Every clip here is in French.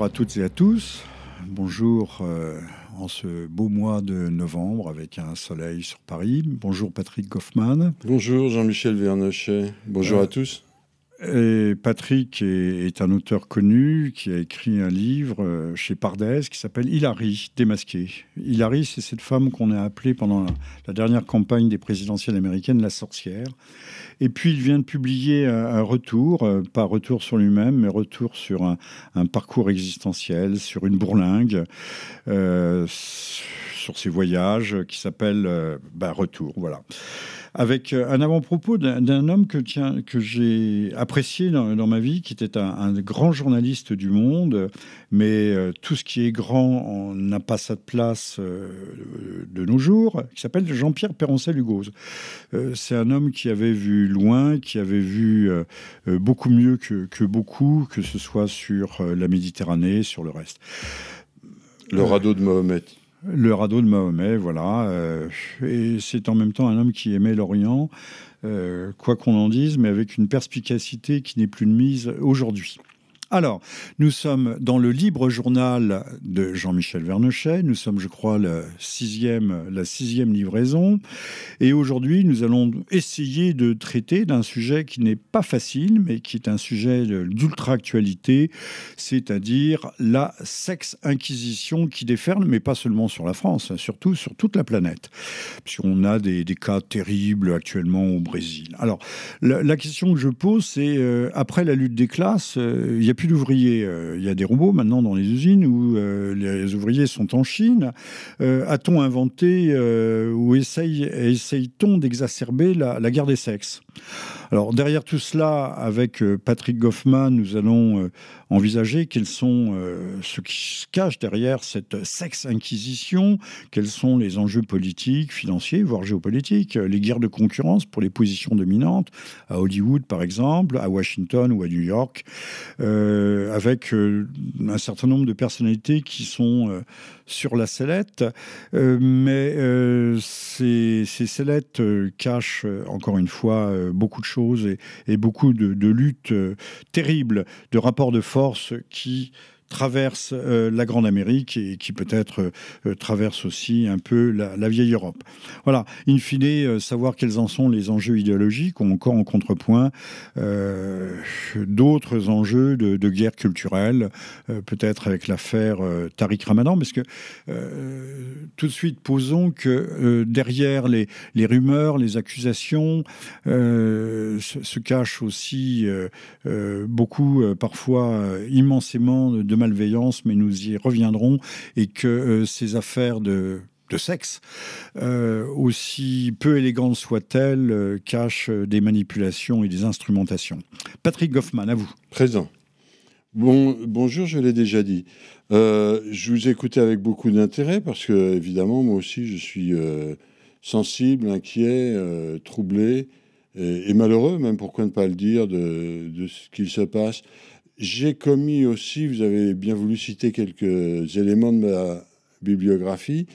Bonjour à toutes et à tous. Bonjour euh, en ce beau mois de novembre avec un soleil sur Paris. Bonjour Patrick Goffman. Bonjour Jean-Michel Vernochet. Bonjour Euh, à tous. Et Patrick est, est un auteur connu qui a écrit un livre euh, chez Pardès qui s'appelle Hilary, démasqué. Hilary, c'est cette femme qu'on a appelée pendant la, la dernière campagne des présidentielles américaines la sorcière. Et puis il vient de publier un, un retour, euh, pas retour sur lui-même, mais retour sur un, un parcours existentiel, sur une bourlingue, euh, sur ses voyages, qui s'appelle euh, bah, Retour. Voilà avec euh, un avant-propos d'un homme que, j'ai apprécié dans, ma vie, qui était un, grand journaliste du monde, mais euh, tout ce qui est grand n'a pas sa place euh, de nos jours, qui s'appelle Jean-Pierre Perroncel-Hugoz. Euh, C'est un homme qui avait vu loin, qui avait vu euh, euh, beaucoup mieux que, que beaucoup, que ce soit sur euh, la Méditerranée, sur le reste. Le radeau de Mahomet. Le radeau de Mahomet, voilà. euh, et c'est en même temps un homme qui aimait l'Orient, euh, quoi qu'on en dise, mais avec une perspicacité qui n'est plus de mise aujourd'hui. Alors, nous sommes dans le libre journal de Jean-Michel Vernochet. Nous sommes, je crois, sixième, la sixième livraison. Et aujourd'hui, nous allons essayer de traiter d'un sujet qui n'est pas facile, mais qui est un sujet d'ultra-actualité, c'est-à-dire la sexe-inquisition qui déferle, mais pas seulement sur la France, hein, surtout sur toute la planète. Puisqu'on a des, cas terribles actuellement au Brésil. Alors, la, question que je pose, c'est euh, après la lutte des classes, euh, il n'y a plus d'ouvriers. euh, Il y a des robots maintenant dans les usines où euh, les ouvriers sont en Chine. Euh, A-t-on inventé ou essaye, essaye-t-on d'exacerber la guerre des sexes? Alors derrière tout cela, avec euh, Patrick Goffman, nous allons euh, envisager quels sont euh, ce qui se cache derrière cette sexe-inquisition, quels sont les enjeux politiques, financiers, voire géopolitiques, les guerres de concurrence pour les positions dominantes, à Hollywood par exemple, à Washington ou à New York, avec un certain nombre de personnalités qui sont sur la sellette, mais ces, ces sellettes cachent encore une fois beaucoup de choses et, beaucoup de, de luttes euh, terribles, de rapports de force qui traversent euh, la Grande Amérique et qui peut-être euh, traversent aussi un peu la, vieille Europe. Voilà, in fine, euh, savoir quels en sont les enjeux idéologiques, ou encore en contrepoint euh, d'autres enjeux de, guerre culturelle, euh, peut-être avec l'affaire euh, Tariq Ramadan, parce que euh, tout de suite, posons que euh, derrière les, rumeurs, les accusations, euh, se, se cachent aussi euh, euh, beaucoup, euh, parfois euh, immensément de malveillance, mais nous y reviendrons, et que euh, ces affaires de sexe, euh, aussi peu élégantes soient-elles, euh, cachent euh, des manipulations et des instrumentations. Patrick Goffman, à vous. Présent. Bon, bonjour, je l'ai déjà dit. Je vous écoutais avec beaucoup d'intérêt parce que, évidemment, moi aussi, je suis sensible, inquiet, troublé et, et malheureux, même pourquoi ne pas le dire, de, de ce qu'il se passe. J'ai commis aussi, vous avez bien voulu citer quelques éléments de ma bibliographie,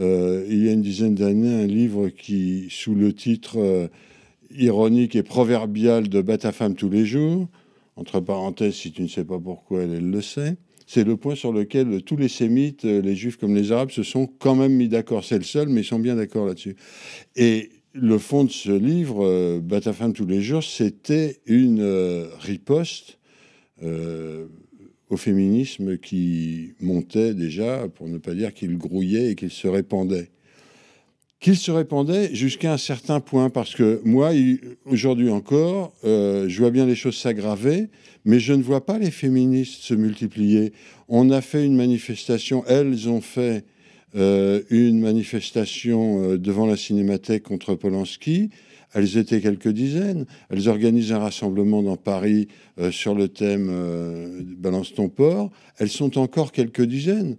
euh, il y a une dizaine d'années, un livre qui, sous le titre euh, ironique et proverbial de Bête femme tous les jours, entre parenthèses, si tu ne sais pas pourquoi, elle, le sait, c'est le point sur lequel tous les sémites, euh, les juifs comme les arabes, se sont quand même mis d'accord. C'est le seul, mais ils sont bien d'accord là-dessus. Et le fond de ce livre, euh, femme tous les jours, c'était une riposte euh, au féminisme qui montait déjà, pour ne pas dire qu'il grouillait et qu'il se répandait. Qu'il se répandait jusqu'à un certain point, parce que moi, aujourd'hui encore, euh, je vois bien les choses s'aggraver, mais je ne vois pas les féministes se multiplier. On a fait une manifestation, elles ont fait euh, une manifestation devant la Cinémathèque contre Polanski. Elles étaient quelques dizaines. Elles organisent un rassemblement dans Paris euh, sur le thème euh, Balance ton port. Elles sont encore quelques dizaines.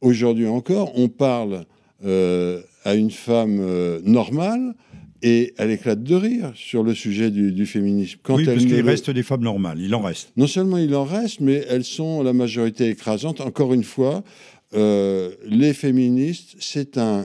Aujourd'hui encore, on parle euh, à une femme normale et elle éclate de rire sur le sujet du, du féminisme. Quand oui, parce qu'il le- reste des femmes normales, il en reste. non seulement il en reste, mais elles sont la majorité écrasante. Encore une fois, euh, les féministes, c'est un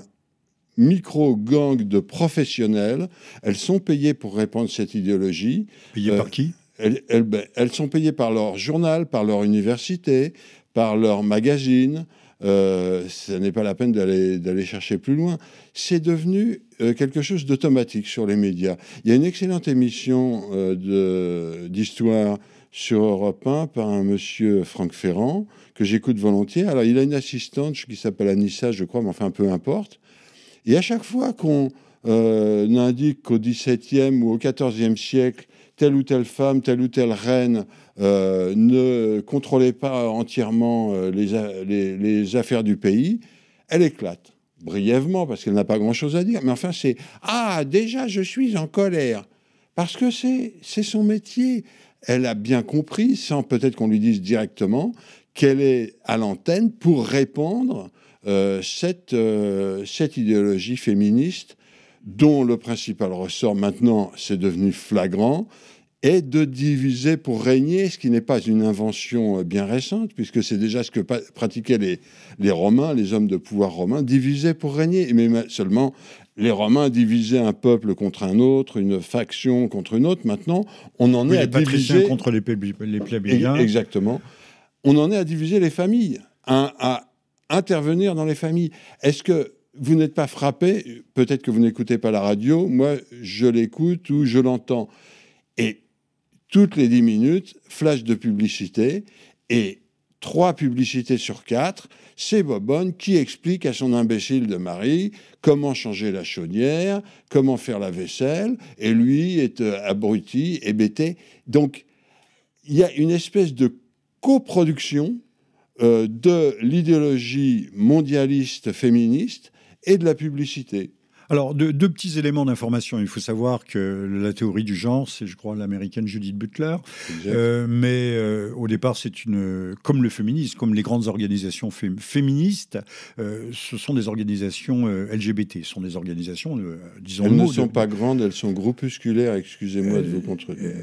micro-gang de professionnels. Elles sont payées pour répandre cette idéologie. Payé Euh, par qui? Elles, elles- ben, elles sont payées par leur journal, par leur université, par leur magazine. Euh, ce n'est pas la peine d'aller chercher plus loin. C'est devenu euh, quelque chose d'automatique sur les médias. Il y a une excellente émission euh, d'histoire sur Europe 1 par un monsieur Franck Ferrand, que j'écoute volontiers. Alors, il a une assistante qui s'appelle Anissa, je crois, mais enfin, peu importe. Et à chaque fois qu'on euh, indique qu'au XVIIe ou au XIVe siècle, telle ou telle femme, telle ou telle reine euh, ne contrôlait pas entièrement euh, les, affaires du pays, elle éclate. Brièvement, parce qu'elle n'a pas grand-chose à dire. Mais enfin, c'est Ah, déjà, je suis en colère. Parce que c'est son métier. Elle a bien compris, sans peut-être qu'on lui dise directement, qu'elle est à l'antenne pour répandre euh, cette, cette idéologie féministe dont le principal ressort maintenant, c'est devenu flagrant, est de diviser pour régner, ce qui n'est pas une invention euh, bien récente, puisque c'est déjà ce que pratiquaient les, les Romains, les hommes de pouvoir romains, diviser pour régner. Mais seulement, les Romains divisaient un peuple contre un autre, une faction contre une autre. Maintenant, on en est à diviser... contre les, plébéiens. Exactement. On en est à diviser les familles, à intervenir dans les familles. Est-ce que vous n'êtes pas frappé, peut-être que vous n'écoutez pas la radio, moi je l'écoute ou je l'entends. Et toutes les dix minutes, flash de publicité, et trois publicités sur quatre, c'est Bobonne qui explique à son imbécile de mari comment changer la chaudière, comment faire la vaisselle, et lui est euh, abruti, hébété. Donc, il y a une espèce de coproduction euh, de l'idéologie mondialiste féministe et de la publicité. Alors, deux, petits éléments d'information. Il faut savoir que la théorie du genre, c'est, je crois, l'américaine Judith Butler. Euh, mais euh, au départ, c'est une. Comme le féminisme, comme les grandes organisations féministes, euh, ce sont des organisations LGBT. Ce sont des organisations, disons. Elles ne sont pas grandes, elles sont groupusculaires, excusez-moi de vous contredire.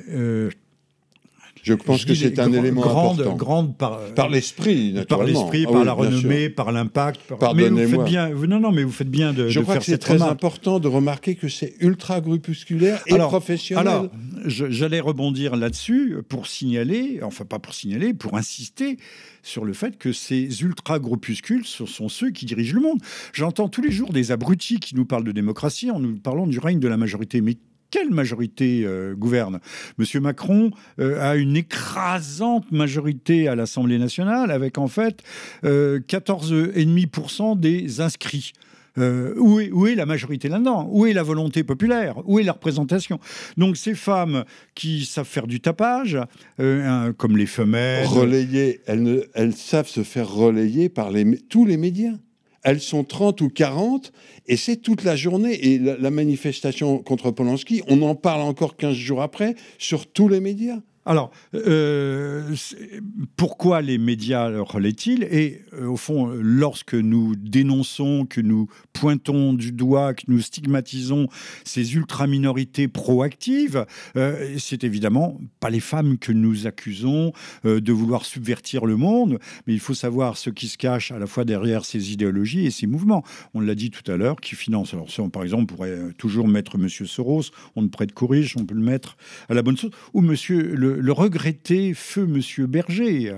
Je pense que c'est un élément grande, important. Grande par, par l'esprit, Par l'esprit, ah par la renommée, par l'impact. Par... Faites bien. Non, non, mais vous faites bien de. Je crois que c'est très important de remarquer que c'est ultra grupusculaire et professionnel. Alors, j'allais rebondir là-dessus pour signaler, enfin pas pour signaler, pour insister sur le fait que ces ultra-groupuscules, ce sont ceux qui dirigent le monde. J'entends tous les jours des abrutis qui nous parlent de démocratie en nous parlant du règne de la majorité. Mais quelle majorité euh, gouverne? Monsieur Macron euh, a une écrasante majorité à l'Assemblée nationale, avec en fait 14,5% euh, des inscrits. où, est, où, est, la majorité là-dedans? Où est la volonté populaire? Où est la représentation? Donc ces femmes qui savent faire du tapage, comme les femelles... Elles, savent se faire relayer par tous les médias elles sont 30 ou 40, et c'est toute la journée. Et la, manifestation contre Polanski, on en parle encore 15 jours après sur tous les médias. Alors, euh, pourquoi les médias relaient-ils? Et euh, au fond, lorsque nous dénonçons, que nous pointons du doigt, que nous stigmatisons ces ultra-minorités proactives, euh, c'est évidemment pas les femmes que nous accusons de vouloir subvertir le monde, mais il faut savoir ce qui se cache à la fois derrière ces idéologies et ces mouvements. On l'a dit tout à l'heure, qui financent. Alors, on, par exemple, pourrait toujours mettre Monsieur Soros, on ne prête qu'aux riches, on peut le mettre à la bonne sauce, ou Monsieur le le, regretté feu Monsieur Berger.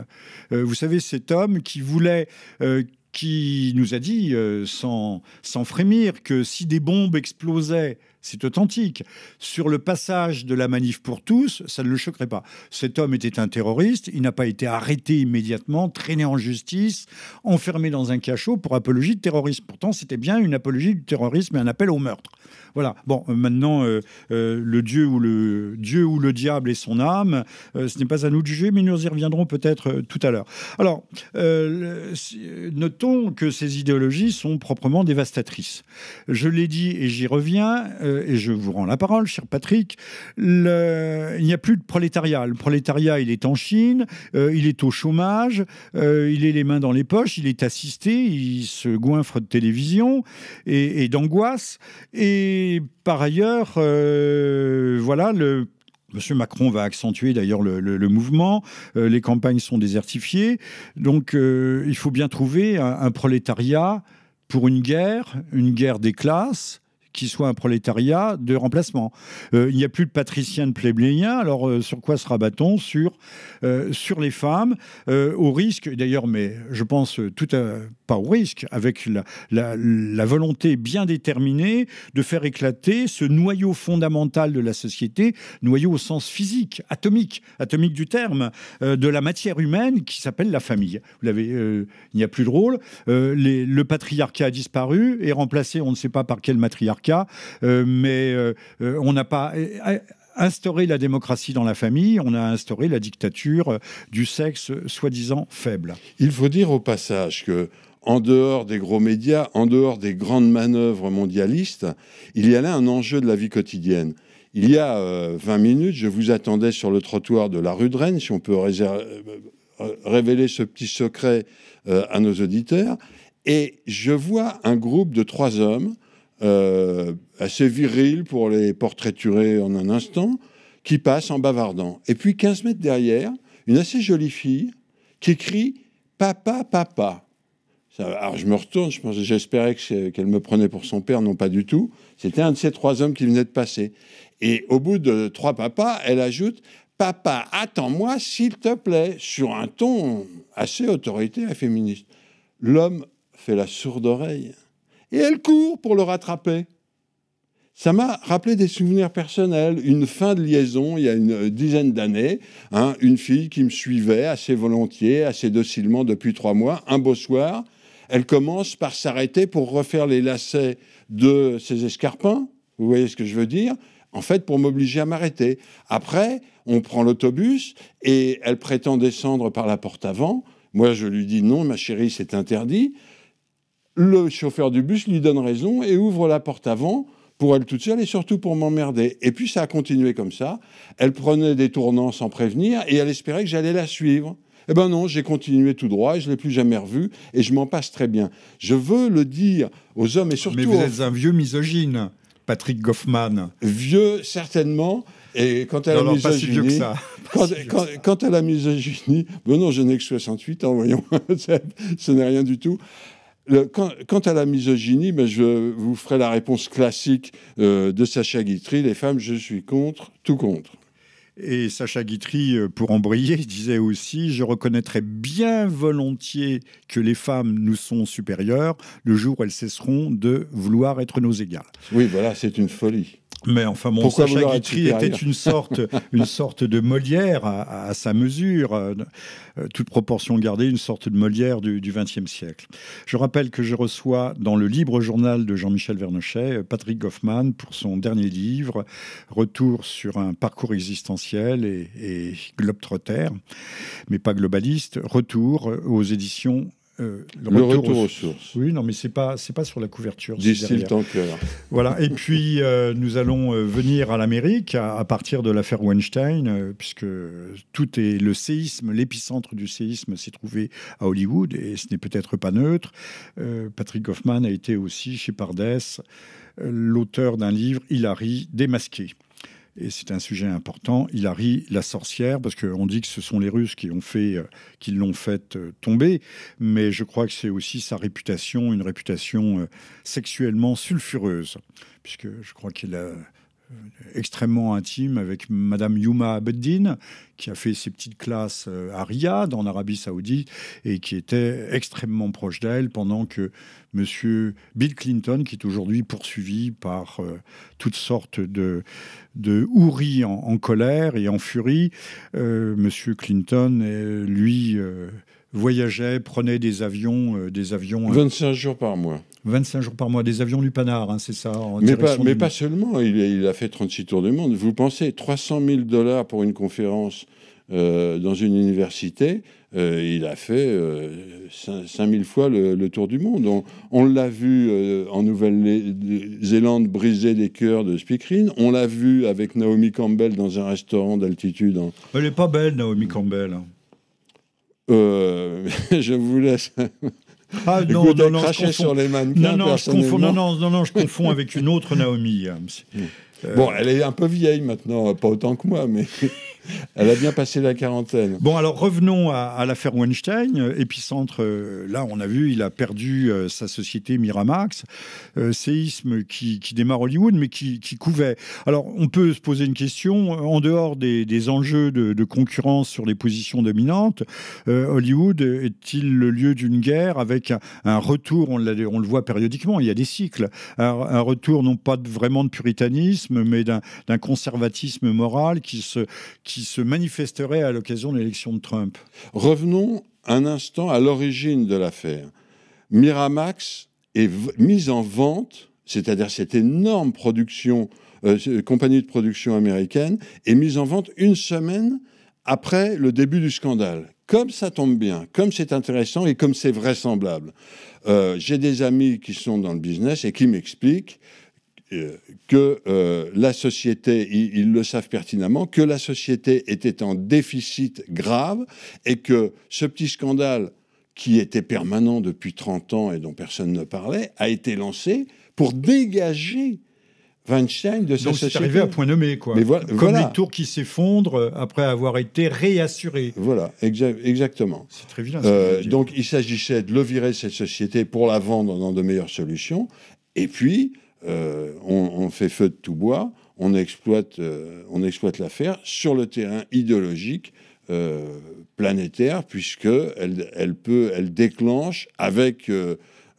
Euh, vous savez, cet homme qui voulait euh, qui nous a dit, euh, sans, sans frémir, que si des bombes explosaient, c'est authentique, sur le passage de la manif pour tous, ça ne le choquerait pas. Cet homme était un terroriste, il n'a pas été arrêté immédiatement, traîné en justice, enfermé dans un cachot pour apologie de terrorisme. Pourtant, c'était bien une apologie du terrorisme et un appel au meurtre. Voilà. Bon, euh, maintenant, euh, euh, le Dieu ou le Dieu ou le diable et son âme, ce n'est pas à nous de juger, mais nous y reviendrons peut-être tout à l'heure. Alors, notons que ces idéologies sont proprement dévastatrices. Je l'ai dit et j'y reviens, et je vous rends la parole, cher Patrick. il n'y a plus de prolétariat. Le prolétariat, il est en Chine, il est au chômage, il est les mains dans les poches, il est assisté, il se goinfre de télévision et, et d'angoisse. Et par ailleurs, euh, voilà, le Macron va accentuer d'ailleurs le, mouvement. Euh, les campagnes sont désertifiées. Donc, euh, il faut bien trouver un, prolétariat pour une guerre, une guerre des classes qui soit un prolétariat de remplacement. Euh, il n'y a plus de patriciens de plébéiens, alors sur quoi se rabat-on sur, sur les femmes, au risque, d'ailleurs, mais je pense tout à, pas au risque, avec la, volonté bien déterminée de faire éclater ce noyau fondamental de la société, noyau au sens physique, atomique, atomique du terme, de la matière humaine qui s'appelle la famille. Vous l'avez, il n'y a plus de rôle. Les, le patriarcat a disparu et remplacé, on ne sait pas par quel matriarcat, euh, mais euh, euh, on n'a pas instauré la démocratie dans la famille, on a instauré la dictature du sexe soi-disant faible. Il faut dire au passage que en dehors des gros médias, en dehors des grandes manœuvres mondialistes, il y a là un enjeu de la vie quotidienne. Il y a 20 minutes, je vous attendais sur le trottoir de la rue de Rennes, si on peut révéler ce petit secret à nos auditeurs, et je vois un groupe de trois hommes euh, assez viril pour les portraiturer en un instant, qui passe en bavardant. Et puis 15 mètres derrière, une assez jolie fille qui écrit Papa, papa. Alors je me retourne, je pense, j'espérais qu'elle me prenait pour son père, non pas du tout. C'était un de ces trois hommes qui venait de passer. Et au bout de trois papas, elle ajoute Papa, attends-moi s'il te plaît, sur un ton assez autoritaire et féministe. L'homme fait la sourde oreille et elle court pour le rattraper. Ça m'a rappelé des souvenirs personnels, une fin de liaison il y a une dizaine d'années, hein, une fille qui me suivait assez volontiers, assez docilement depuis trois mois. Un beau soir, elle commence par s'arrêter pour refaire les lacets de ses escarpins. Vous voyez ce que je veux dire En fait, pour m'obliger à m'arrêter. Après, on prend l'autobus et elle prétend descendre par la porte avant. Moi, je lui dis non, ma chérie, c'est interdit le chauffeur du bus lui donne raison et ouvre la porte avant pour elle toute seule et surtout pour m'emmerder. Et puis ça a continué comme ça. Elle prenait des tournants sans prévenir et elle espérait que j'allais la suivre. Eh ben non, j'ai continué tout droit et je ne l'ai plus jamais revue et je m'en passe très bien. Je veux le dire aux hommes et surtout... Mais vous êtes un vieux misogyne, Patrick Goffman. Vieux, certainement. Et quant à la misogynie, ça. Quant, à la misogynie, bon non, je n'ai que 68 ans, voyons, ce n'est rien du tout quant, à la misogynie, ben, je vous ferai la réponse classique euh, de Sacha Guitry. Les femmes, je suis contre, tout contre. Et Sacha Guitry, euh, pour embrayer, disait aussi Je reconnaîtrais bien volontiers que les femmes nous sont supérieures le jour où elles cesseront de vouloir être nos égales. Oui, voilà, c'est une folie. Mais enfin, mon Sacha Guitry était une sorte, une sorte de Molière à, sa mesure, euh, euh, toute proportion gardée, une sorte de Molière du XXe siècle. Je rappelle que je reçois dans le libre journal de Jean-Michel Vernochet euh, Patrick Goffman pour son dernier livre, Retour sur un parcours existentiel et, et globetrotter, mais pas globaliste, Retour aux éditions euh, le, retour, aux, sources. Oui, non, mais c'est pas c'est pas sur la couverture. Distil Tanker. Voilà. Et puis euh, nous allons euh, venir à l'Amérique à, partir de l'affaire Weinstein, puisque tout est le séisme, l'épicentre du séisme s'est trouvé à Hollywood et ce n'est peut-être pas neutre. Patrick Hoffman a été aussi chez Pardès l'auteur d'un livre Hilary démasqué et c'est un sujet important, Hilary la sorcière, parce qu'on dit que ce sont les Russes qui ont fait, euh, qui l'ont fait euh, tomber, mais je crois que c'est aussi sa réputation, une réputation euh, sexuellement sulfureuse, puisque je crois qu'il a extrêmement intime avec Madame Yuma Abeddin, qui a fait ses petites classes à Riyad, en Arabie Saoudite, et qui était extrêmement proche d'elle, pendant que Monsieur Bill Clinton, qui est aujourd'hui poursuivi par toutes sortes de, de houris en, colère et en furie. Euh, Monsieur Clinton, euh, lui, euh, voyageait, prenait des avions, des avions. 25 jours par mois. 25 jours par mois, des avions Lupanar, hein, c'est ça Mais, pas, mais pas, seulement, il, il, a fait 36 tours du monde. Vous pensez, 300 000 dollars pour une conférence dans une université, euh, il a fait euh, 5000 fois le, tour du monde. On, l'a vu euh, en Nouvelle-Zélande briser les cœurs de Speakerine. On l'a vu avec Naomi Campbell dans un restaurant d'altitude. Elle n'est pas belle, Naomi Campbell. Euh, je vous laisse. Ah non, non, non, je sur les mannequins. Non, non, je confonds, non, non, non, je confonds avec une autre Naomi. bon, elle est un peu vieille maintenant, pas autant que moi, mais Elle a bien passé la quarantaine. Bon, alors revenons à, l'affaire Weinstein. Épicentre, euh, là, on a vu, il a perdu euh, sa société Miramax. Euh, séisme qui, démarre Hollywood, mais qui, couvait. Alors, on peut se poser une question. En dehors des, enjeux de, concurrence sur les positions dominantes, Hollywood est-il le lieu d'une guerre avec un, retour, on, le voit périodiquement, il y a des cycles, un, retour non pas vraiment de puritanisme, mais d'un conservatisme moral qui se se manifesterait à l'occasion de l'élection de Trump. Revenons un instant à l'origine de l'affaire. Miramax est mise en vente, c'est-à-dire cette énorme production, euh, compagnie de production américaine, est mise en vente une semaine après le début du scandale. Comme ça tombe bien, comme c'est intéressant et comme c'est vraisemblable. Euh, j'ai des amis qui sont dans le business et qui m'expliquent que euh, la société, ils, le savent pertinemment, que la société était en déficit grave et que ce petit scandale qui était permanent depuis 30 ans et dont personne ne parlait, a été lancé pour dégager Weinstein de sa société. c'est arrivé à point nommé, quoi. Mais voilà, Comme les tours qui s'effondrent euh, après avoir été réassurés. Voilà, exactement. C'est très vilain. donc il s'agissait de le virer cette société pour la vendre dans de meilleures solutions. Et puis, euh, on, fait feu de tout bois, on exploite, euh, l'affaire sur le terrain idéologique euh, planétaire, puisque elle, déclenche avec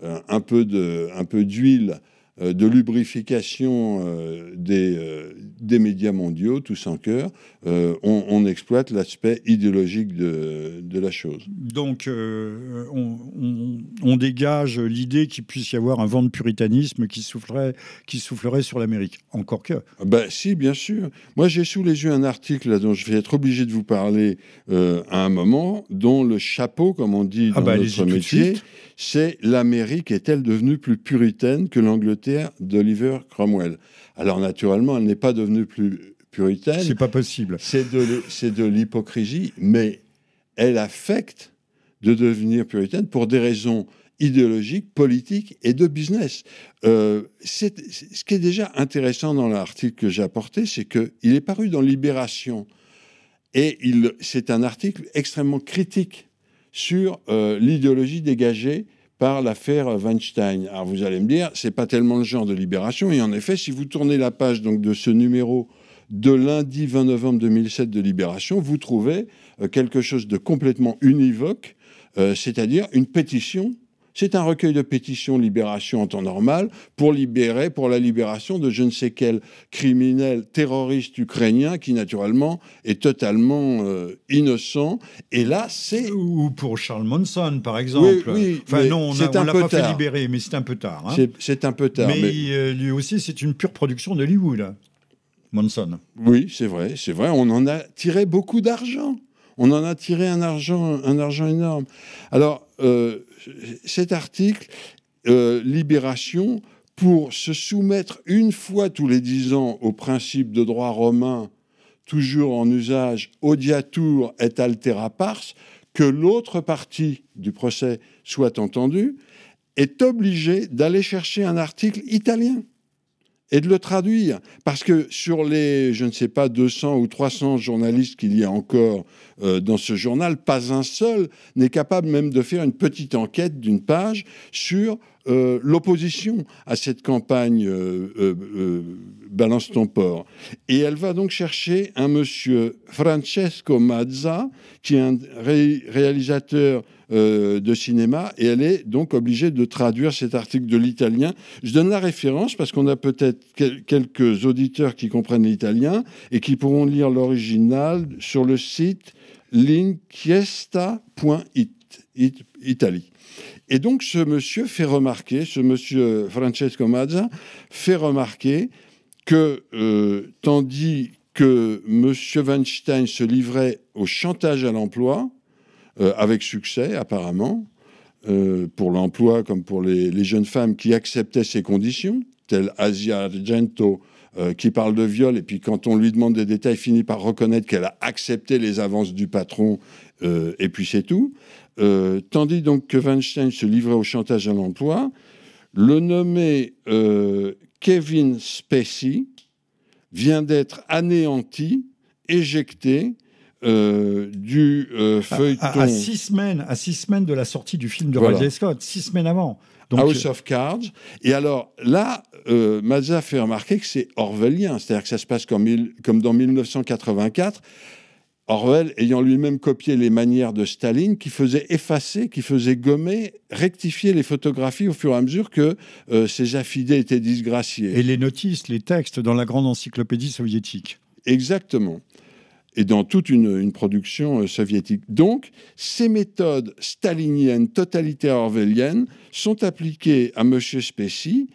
un peu d'huile de lubrification euh, des, euh, des médias mondiaux, tous en cœur, on, exploite l'aspect idéologique de, de, la chose. Donc, on, on, dégage l'idée qu'il puisse y avoir un vent de puritanisme qui soufflerait, qui soufflerait sur l'Amérique. Encore que. Ben, si, bien sûr. Moi, j'ai sous les yeux un article dont je vais être obligé de vous parler à un moment, dont le chapeau, comme on dit ah dans bah, notre métier, c'est l'Amérique est-elle devenue plus puritaine que l'Angleterre d'Oliver Cromwell? Alors naturellement, elle n'est pas devenue plus puritaine. C'est pas possible. C'est de, l'hypocrisie, mais elle affecte de devenir puritaine pour des raisons idéologiques, politiques et de business. Euh, ce qui est déjà intéressant dans l'article que j'ai apporté, c'est qu'il est paru dans Libération. Et c'est un article extrêmement critique sur euh, l'idéologie dégagée par l'affaire Weinstein. Alors vous allez me dire, c'est pas tellement le genre de libération. Et en effet, si vous tournez la page donc de ce numéro de lundi 20 novembre 2007 de Libération, vous trouvez euh, quelque chose de complètement univoque, euh, c'est-à-dire une pétition c'est un recueil de pétitions libération en temps normal pour libérer, pour la libération de je ne sais quel criminel terroriste ukrainien qui naturellement est totalement euh, innocent. Et là, c'est ou pour Charles Monson, par exemple. Oui, enfin non, on ne l'a pas fait libérer, mais c'est un peu tard. Hein. C'est un peu tard. Mais, euh, lui aussi, c'est une pure production d'Hollywood. Monson. Oui, c'est vrai, c'est vrai. On en a tiré beaucoup d'argent. On en a tiré un argent, un argent énorme. Alors, euh, cet article, euh, Libération, pour se soumettre une fois tous les dix ans au principe de droit romain, toujours en usage, audiatur et altera pars, que l'autre partie du procès soit entendue, est obligé d'aller chercher un article italien et de le traduire. Parce que sur les, je ne sais pas, 200 ou 300 journalistes qu'il y a encore euh, dans ce journal, pas un seul n'est capable même de faire une petite enquête d'une page sur euh, l'opposition à cette campagne euh, Balance ton port. Et elle va donc chercher un monsieur Francesco Mazza, qui est un réalisateur euh, de cinéma et elle est donc obligée de traduire cet article de l'italien. Je donne la référence parce qu'on a peut-être quelques auditeurs qui comprennent l'italien et qui pourront lire l'original sur le site l'inchiesta.italie. Et donc ce monsieur fait remarquer, ce monsieur Francesco Mazza fait remarquer que euh, tandis que M. Weinstein se livrait au chantage à l'emploi, euh, avec succès apparemment, euh, pour l'emploi comme pour les, jeunes femmes qui acceptaient ces conditions, telle Asia Argento, euh, qui parle de viol, et puis quand on lui demande des détails, finit par reconnaître qu'elle a accepté les avances du patron, et puis c'est tout. tandis donc que Weinstein se livrait au chantage à l'emploi, le nommé Kevin Spacey vient d'être anéanti, éjecté du feuilleton. À, six semaines, à six semaines de la sortie du film de Ridley Scott, six semaines avant. House of Cards. Et alors là, euh, Mazza fait remarquer que c'est orwellien, c'est-à-dire que ça se passe comme, comme dans 1984. Orwell ayant lui-même copié les manières de Staline, qui faisait effacer, qui faisait gommer, rectifier les photographies au fur et à mesure que euh, ses affidés étaient disgraciés. Et les notices, les textes dans la grande encyclopédie soviétique. Exactement et dans toute une, production euh, soviétique. Donc, ces méthodes staliniennes, totalitaires orwelliennes, sont appliquées à M. Spessy.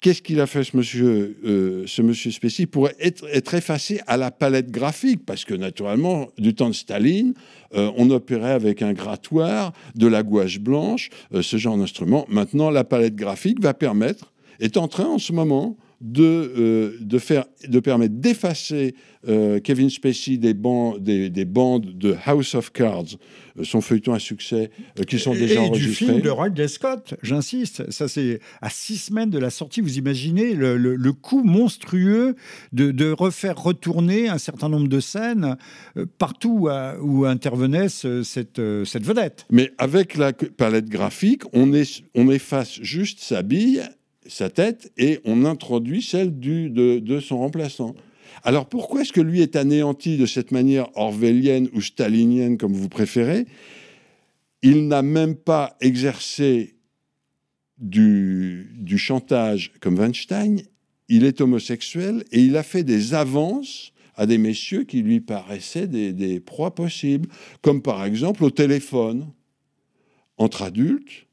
Qu'est-ce qu'il a fait, ce monsieur, euh, monsieur Spessy Pour être, effacé à la palette graphique, parce que naturellement, du temps de Staline, euh, on opérait avec un grattoir, de la gouache blanche, ce genre d'instrument. Maintenant, la palette graphique va permettre, est en train en ce moment de, euh, de, faire, de permettre d'effacer euh, Kevin Spacey des, bandes, des, des, bandes de House of Cards, euh, son feuilleton à succès, qui sont déjà et enregistrés. du film de Ridley Scott, j'insiste, ça c'est à six semaines de la sortie. Vous imaginez le, le, coût monstrueux de, de, refaire retourner un certain nombre de scènes partout où intervenait cette, cette vedette. Mais avec la palette graphique, on, est, on efface juste sa bille sa tête et on introduit celle du, de, son remplaçant. Alors pourquoi est-ce que lui est anéanti de cette manière orwellienne ou stalinienne, comme vous préférez? Il n'a même pas exercé du, du, chantage comme Weinstein, il est homosexuel et il a fait des avances à des messieurs qui lui paraissaient des, des proies possibles, comme par exemple au téléphone, entre adultes,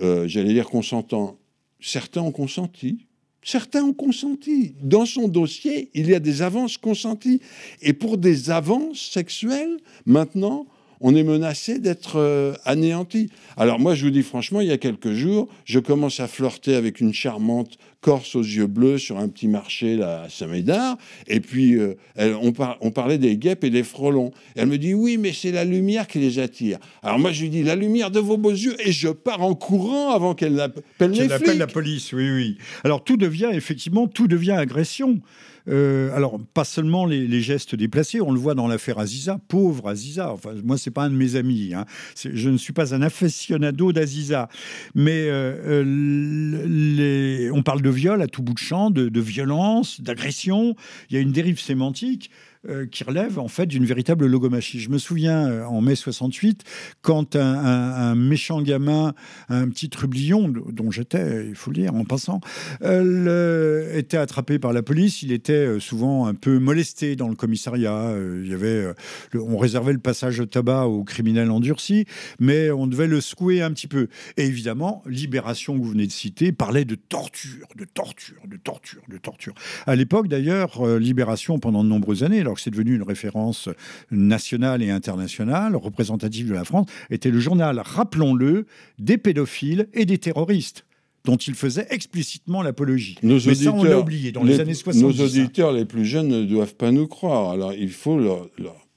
euh, j'allais dire consentants, Certains ont consenti. Certains ont consenti. Dans son dossier, il y a des avances consenties. Et pour des avances sexuelles, maintenant, on est menacé d'être euh, anéanti. Alors moi, je vous dis franchement, il y a quelques jours, je commence à flirter avec une charmante Corse aux yeux bleus sur un petit marché là, à Saint-Médard, et puis euh, on, on, parlait des guêpes et des frelons. elle me dit, oui, mais c'est la lumière qui les attire. Alors moi, je lui dis, la lumière de vos beaux yeux, et je pars en courant avant qu'elle n'appelle les flics. la police, oui, oui. Alors tout devient, effectivement, tout devient agression. Euh, alors, pas seulement les, gestes déplacés, on le voit dans l'affaire Aziza, pauvre Aziza. Enfin, moi, c'est pas un de mes amis. Hein. Je ne suis pas un aficionado d'Aziza. Mais euh, euh, on parle de viol à tout bout de champ, de, de violence, d'agression. Il y a une dérive sémantique. Euh, qui relève en fait d'une véritable logomachie. Je me souviens euh, en mai 68, quand un, méchant gamin, un petit trublion, dont j'étais, il faut le dire en passant, euh, était attrapé par la police. Il était souvent un peu molesté dans le commissariat. il y avait, on réservait le passage au tabac aux criminels endurcis, mais on devait le secouer un petit peu. Et évidemment, Libération, que vous venez de citer, parlait de torture, de torture, de torture, de torture. À l'époque, d'ailleurs, Libération, pendant de nombreuses années, c'est devenu une référence nationale et internationale, représentative de la France, était le journal, rappelons-le, des pédophiles et des terroristes dont il faisait explicitement l'apologie. Mais ça, on l'a oublié dans les, années 70. Nos auditeurs les plus jeunes ne doivent pas nous croire. Alors, il faut leur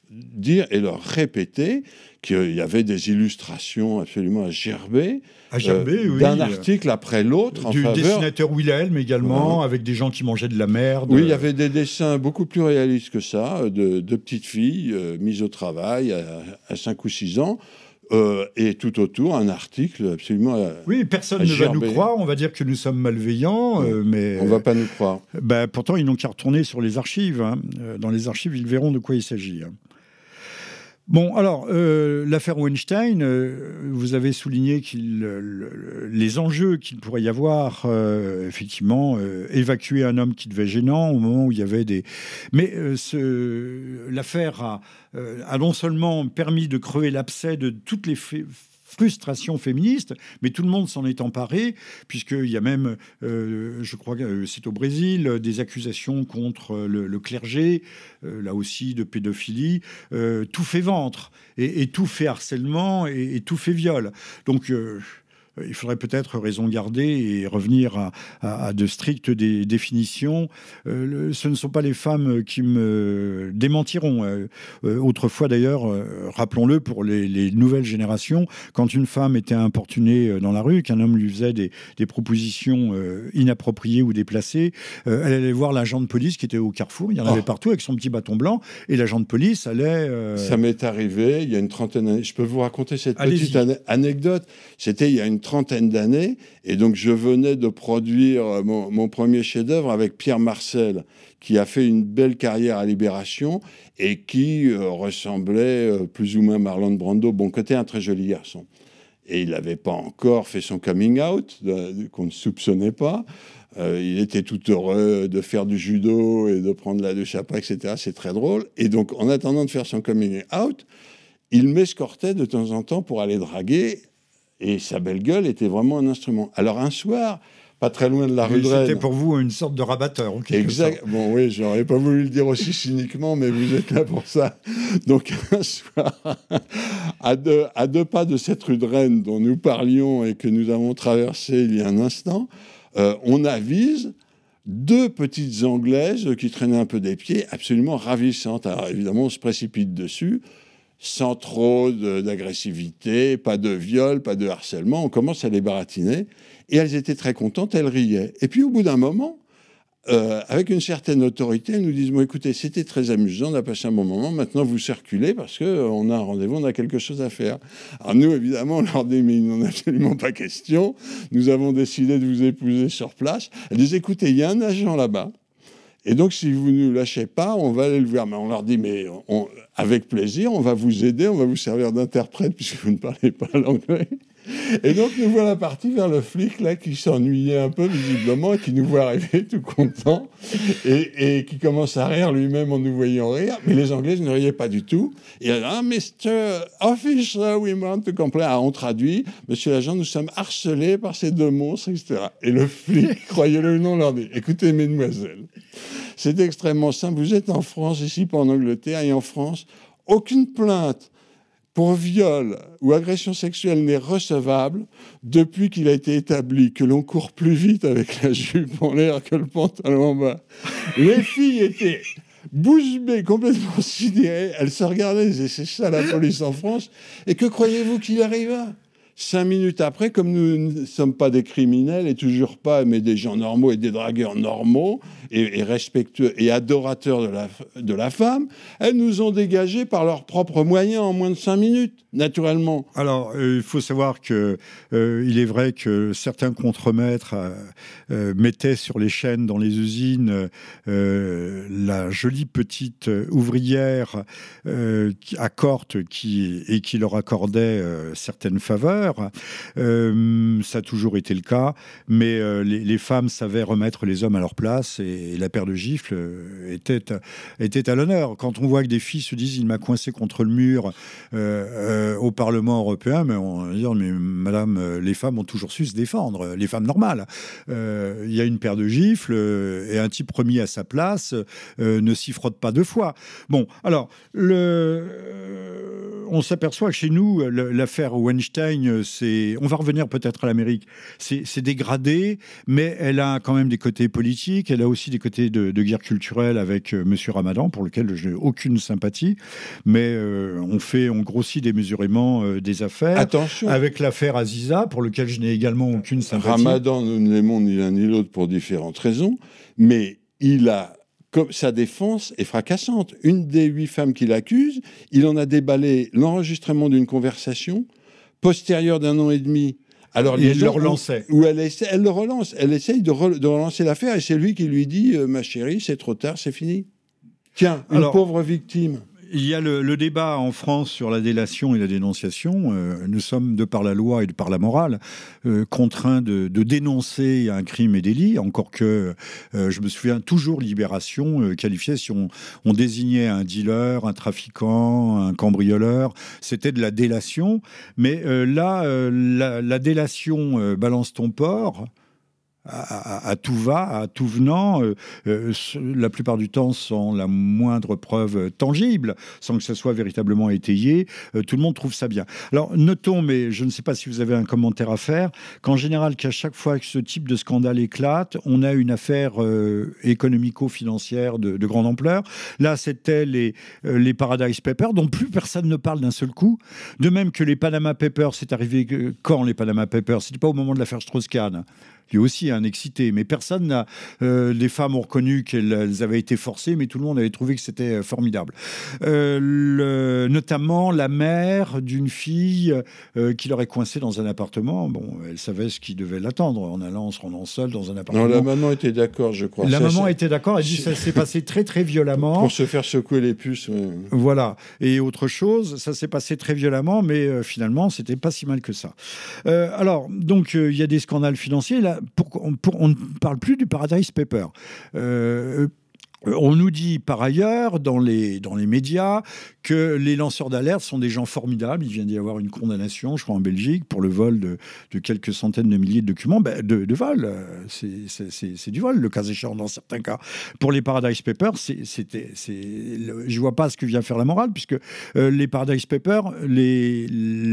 dire et leur répéter qu'il y avait des illustrations absolument à gerber, à gerber euh, d'un article après l'autre. Du dessinateur Wilhelm également, avec des gens qui mangeaient de la merde. Oui, il y avait des dessins beaucoup plus réalistes que ça, de, petites filles euh, mises au travail à, 5 ou 6 ans. Euh, et tout autour, un article absolument. oui, personne ne va nous croire. On va dire que nous sommes malveillants, mais. On ne va pas nous croire. Ben, pourtant, ils n'ont qu'à retourner sur les archives. Hein. Dans les archives, ils verront de quoi il s'agit. Hein. Bon, alors, euh, l'affaire Weinstein, euh, vous avez souligné qu'il, les enjeux qu'il pourrait y avoir, euh, effectivement, évacuer un homme qui devait gênant au moment où il y avait des... Mais l'affaire a, a, non seulement permis de crever l'abcès de toutes les frustration féministe, mais tout le monde s'en est emparé, puisqu'il y a même, euh, je crois que euh, c'est au Brésil, des accusations contre le, clergé, euh, là aussi de pédophilie. tout fait ventre, et, tout fait harcèlement, et, tout fait viol. Donc il faudrait peut-être raison garder et revenir à, de strictes définitions. ce ne sont pas les femmes qui me démentiront. autrefois, d'ailleurs, rappelons-le pour les, nouvelles générations, quand une femme était importunée dans la rue, qu'un homme lui faisait des, des propositions inappropriées ou déplacées, elle allait voir l'agent de police qui était au carrefour. Il y en avait oh. partout avec son petit bâton blanc. Et l'agent de police allait. Ça m'est arrivé il y a une trentaine d'années. Je peux vous raconter cette petite anecdote. C'était il y a une trentaine d'années. Et donc, je venais de produire mon, premier chef-d'œuvre avec Pierre Marcel, qui a fait une belle carrière à Libération et qui euh, ressemblait euh, plus ou moins à Marlon Brando. Bon côté, un très joli garçon. Et il n'avait pas encore fait son coming out, qu'on ne soupçonnait pas. Euh, il était tout heureux de faire du judo et de prendre la douche après, etc. C'est très drôle. Et donc, en attendant de faire son coming out, il m'escortait de temps en temps pour aller draguer. Et sa belle gueule était vraiment un instrument. Alors, un soir, pas très loin de la rue de C'était pour vous une sorte de rabatteur. exact. Bon, oui, j'aurais pas voulu le dire aussi cyniquement, mais vous êtes là pour ça. Donc, un soir, à deux, à deux pas de cette rue de Rennes dont nous parlions et que nous avons traversée il y a un instant, euh, on avise deux petites Anglaises qui traînaient un peu des pieds, absolument ravissantes. Alors évidemment, on se précipite dessus, sans trop d'agressivité, pas de viol, pas de harcèlement. On commence à les baratiner. Et elles étaient très contentes, elles riaient. Et puis au bout d'un moment, euh, avec une certaine autorité, elles nous disent bon, écoutez, c'était très amusant, on a passé un bon moment, maintenant vous circulez parce qu'on euh, a un rendez-vous, on a quelque chose à faire. Alors nous, évidemment, on leur dit mais il n'en a absolument pas question, nous avons décidé de vous épouser sur place. Elles disent écoutez, il y a un agent là-bas, et donc si vous ne nous lâchez pas, on va aller le voir. Mais on leur dit mais avec plaisir, on va vous aider, on va vous servir d'interprète puisque vous ne parlez pas l'anglais. Et donc, nous voilà partis vers le flic, là, qui s'ennuyait un peu, visiblement, et qui nous voit arriver tout content, et, qui commence à rire lui-même en nous voyant rire. Mais les Anglais ne riaient pas du tout. Et ah, Mr. Officer, we want to complain. Ah, on traduit, Monsieur l'agent, nous sommes harcelés par ces deux monstres, etc. Et le flic, croyez-le ou non, leur dit, écoutez, mesdemoiselles, c'est extrêmement simple. Vous êtes en France, ici, pas en Angleterre, et en France, aucune plainte pour viol ou agression sexuelle n'est recevable depuis qu'il a été établi que l'on court plus vite avec la jupe en l'air que le pantalon en bas. Les filles étaient bouche bée, complètement sidérées. Elles se regardaient, c'est ça la police en France. Et que croyez-vous qu'il arriva? Cinq minutes après, comme nous ne sommes pas des criminels et toujours pas, mais des gens normaux et des dragueurs normaux et, respectueux et adorateurs de la, femme, elles nous ont dégagés par leurs propres moyens en moins de cinq minutes, naturellement. Alors, euh, il faut savoir que euh, il est vrai que certains contremaîtres euh, mettaient sur les chaînes dans les usines la jolie petite ouvrière à Corte et qui leur accordait certaines faveurs euh, ça a toujours été le cas, mais euh, les, femmes savaient remettre les hommes à leur place et, la paire de gifles euh, était, était à l'honneur. Quand on voit que des filles se disent il m'a coincé contre le mur au Parlement européen, mais on va dire mais madame, les femmes ont toujours su se défendre, les femmes normales. Il y a une paire de gifles et un type remis à sa place ne s'y frotte pas deux fois. Bon, alors le, on s'aperçoit que chez nous l'affaire Weinstein on va revenir peut-être à l'Amérique, c'est dégradé, mais elle a quand même des côtés politiques, elle a aussi des côtés de, guerre culturelle avec M. Euh, Monsieur Ramadan, pour lequel je n'ai aucune sympathie, mais euh, on fait, on grossit démesurément euh, des affaires. Attention. Avec l'affaire Aziza, pour lequel je n'ai également aucune sympathie. Ramadan, nous ne l'aimons ni l'un ni l'autre pour différentes raisons, mais il a comme sa défense est fracassante. Une des huit femmes qu'il accuse, il en a déballé l'enregistrement d'une conversation postérieure d'un an et demi. Alors, il le relançait. Où elle, essaie, elle le relance. Elle essaye de, relancer l'affaire et c'est lui qui lui dit euh, Ma chérie, c'est trop tard, c'est fini. Tiens, une pauvre victime. Il y a le, débat en France sur la délation et la dénonciation. Euh, nous sommes, de par la loi et de par la morale, euh, contraints de, dénoncer un crime et délit, encore que euh, je me souviens toujours Libération qualifiait si on, désignait un dealer, un trafiquant, un cambrioleur, c'était de la délation. Mais là, la, la, délation balance ton port à, tout va, à tout venant, la plupart du temps sans la moindre preuve tangible, sans que ce soit véritablement étayé. tout le monde trouve ça bien. Alors notons, mais je ne sais pas si vous avez un commentaire à faire, qu'en général, qu'à chaque fois que ce type de scandale éclate, on a une affaire économico-financière de, grande ampleur. Là, c'était les, les Paradise Papers, dont plus personne ne parle d'un seul coup. De même que les Panama Papers, c'est arrivé quand les Panama Papers? C'était pas au moment de l'affaire Strauss-Kahn lui aussi un excité. Mais personne n'a. Euh, les femmes ont reconnu qu'elles avaient été forcées, mais tout le monde avait trouvé que c'était euh, formidable. Euh, notamment la mère d'une fille qui l'aurait coincée dans un appartement. Bon, elle savait ce qui devait l'attendre en allant, en se rendant seule dans un appartement. Non, la maman était d'accord, je crois. La maman était d'accord. Elle dit ça s'est passé très très violemment. Pour se faire secouer les puces. Voilà. Et autre chose, ça s'est passé très violemment, mais finalement, c'était pas si mal que ça. alors, donc, il y a des scandales financiers. Là, on, ne parle plus du Paradise Paper. Euh, on nous dit par ailleurs dans les, dans les médias que les lanceurs d'alerte sont des gens formidables. Il vient d'y avoir une condamnation, je crois, en Belgique pour le vol de, quelques centaines de milliers de documents. Ben, de, vol, euh, c'est du vol, le cas échéant dans certains cas. Pour les Paradise Papers, c'était, je vois pas ce que vient faire la morale, puisque euh, les Paradise Papers, les,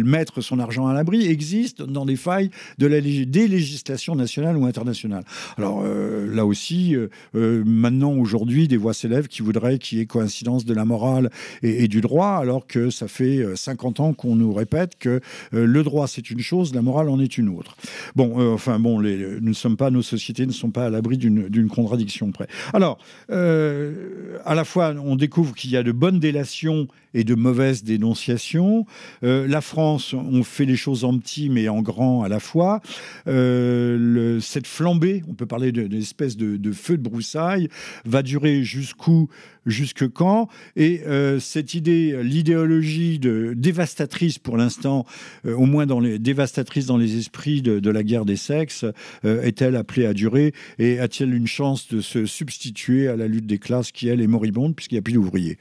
mettre son argent à l'abri, existent dans des failles de la, des législations nationales ou internationales. Alors euh, là aussi, maintenant, aujourd'hui, des voix s'élèvent qui voudraient qu'il y ait coïncidence de la morale et, du droit, alors que ça fait 50 euh, ans qu'on nous répète que euh, le droit c'est une chose, la morale en est une autre. Bon, euh, enfin bon, les, nous sommes pas, nos sociétés ne sont pas à l'abri d'une contradiction près. Alors, à la fois, on découvre qu'il y a de bonnes délations et de mauvaises dénonciations. la France, on fait les choses en petit mais en grand à la fois. cette flambée, on peut parler d'une espèce de, de, feu de broussailles, va durer jusqu'où, jusque quand. Et euh, cette idée, l'idéologie dévastatrice pour l'instant, euh, au moins dans les, dévastatrice dans les esprits de, la guerre des sexes, euh, est-elle appelée à durer? Et a-t-elle une chance de se substituer à la lutte des classes qui, elle, est moribonde, puisqu'il n'y a plus d'ouvriers?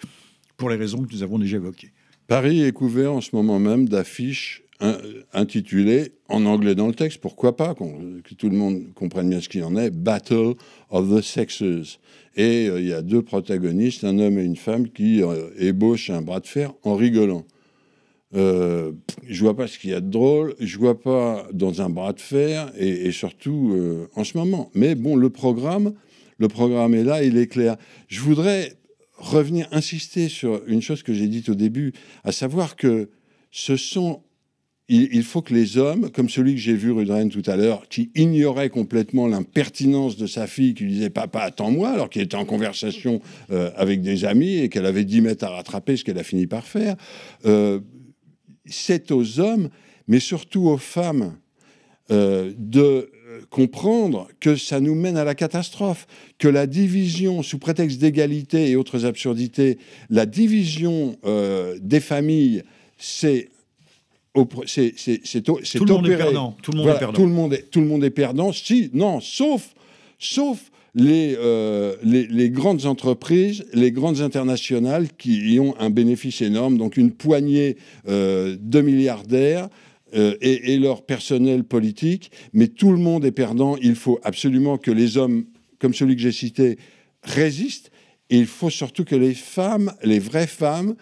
Pour les raisons que nous avons déjà évoquées. Paris est couvert en ce moment même d'affiches intitulées en anglais dans le texte, pourquoi pas, que tout le monde comprenne bien ce qu'il en est, Battle of the Sexes. Et euh, il y a deux protagonistes, un homme et une femme, qui euh, ébauchent un bras de fer en rigolant. Euh, je vois pas ce qu'il y a de drôle, je vois pas dans un bras de fer, et, surtout euh, en ce moment. Mais bon, le programme, le programme est là, il est clair. Je voudrais revenir, insister sur une chose que j'ai dite au début, à savoir que ce sont il, faut que les hommes, comme celui que j'ai vu Rudren tout à l'heure, qui ignorait complètement l'impertinence de sa fille, qui lui disait Papa, attends-moi, alors qu'il était en conversation euh, avec des amis et qu'elle avait 10 mètres à rattraper, ce qu'elle a fini par faire, euh, c'est aux hommes, mais surtout aux femmes, euh, de comprendre que ça nous mène à la catastrophe, que la division, sous prétexte d'égalité et autres absurdités, la division des familles, c'est c'est tout, le monde est perdant. Tout le monde est perdant. Tout le monde est, tout le monde est perdant. Si, non, sauf, sauf les, euh, les, les, grandes entreprises, les grandes internationales qui ont un bénéfice énorme, donc une poignée euh, de milliardaires. Euh, et, et, leur personnel politique, mais tout le monde est perdant. Il faut absolument que les hommes, comme celui que j'ai cité, résistent. Et il faut surtout que les femmes, les vraies femmes,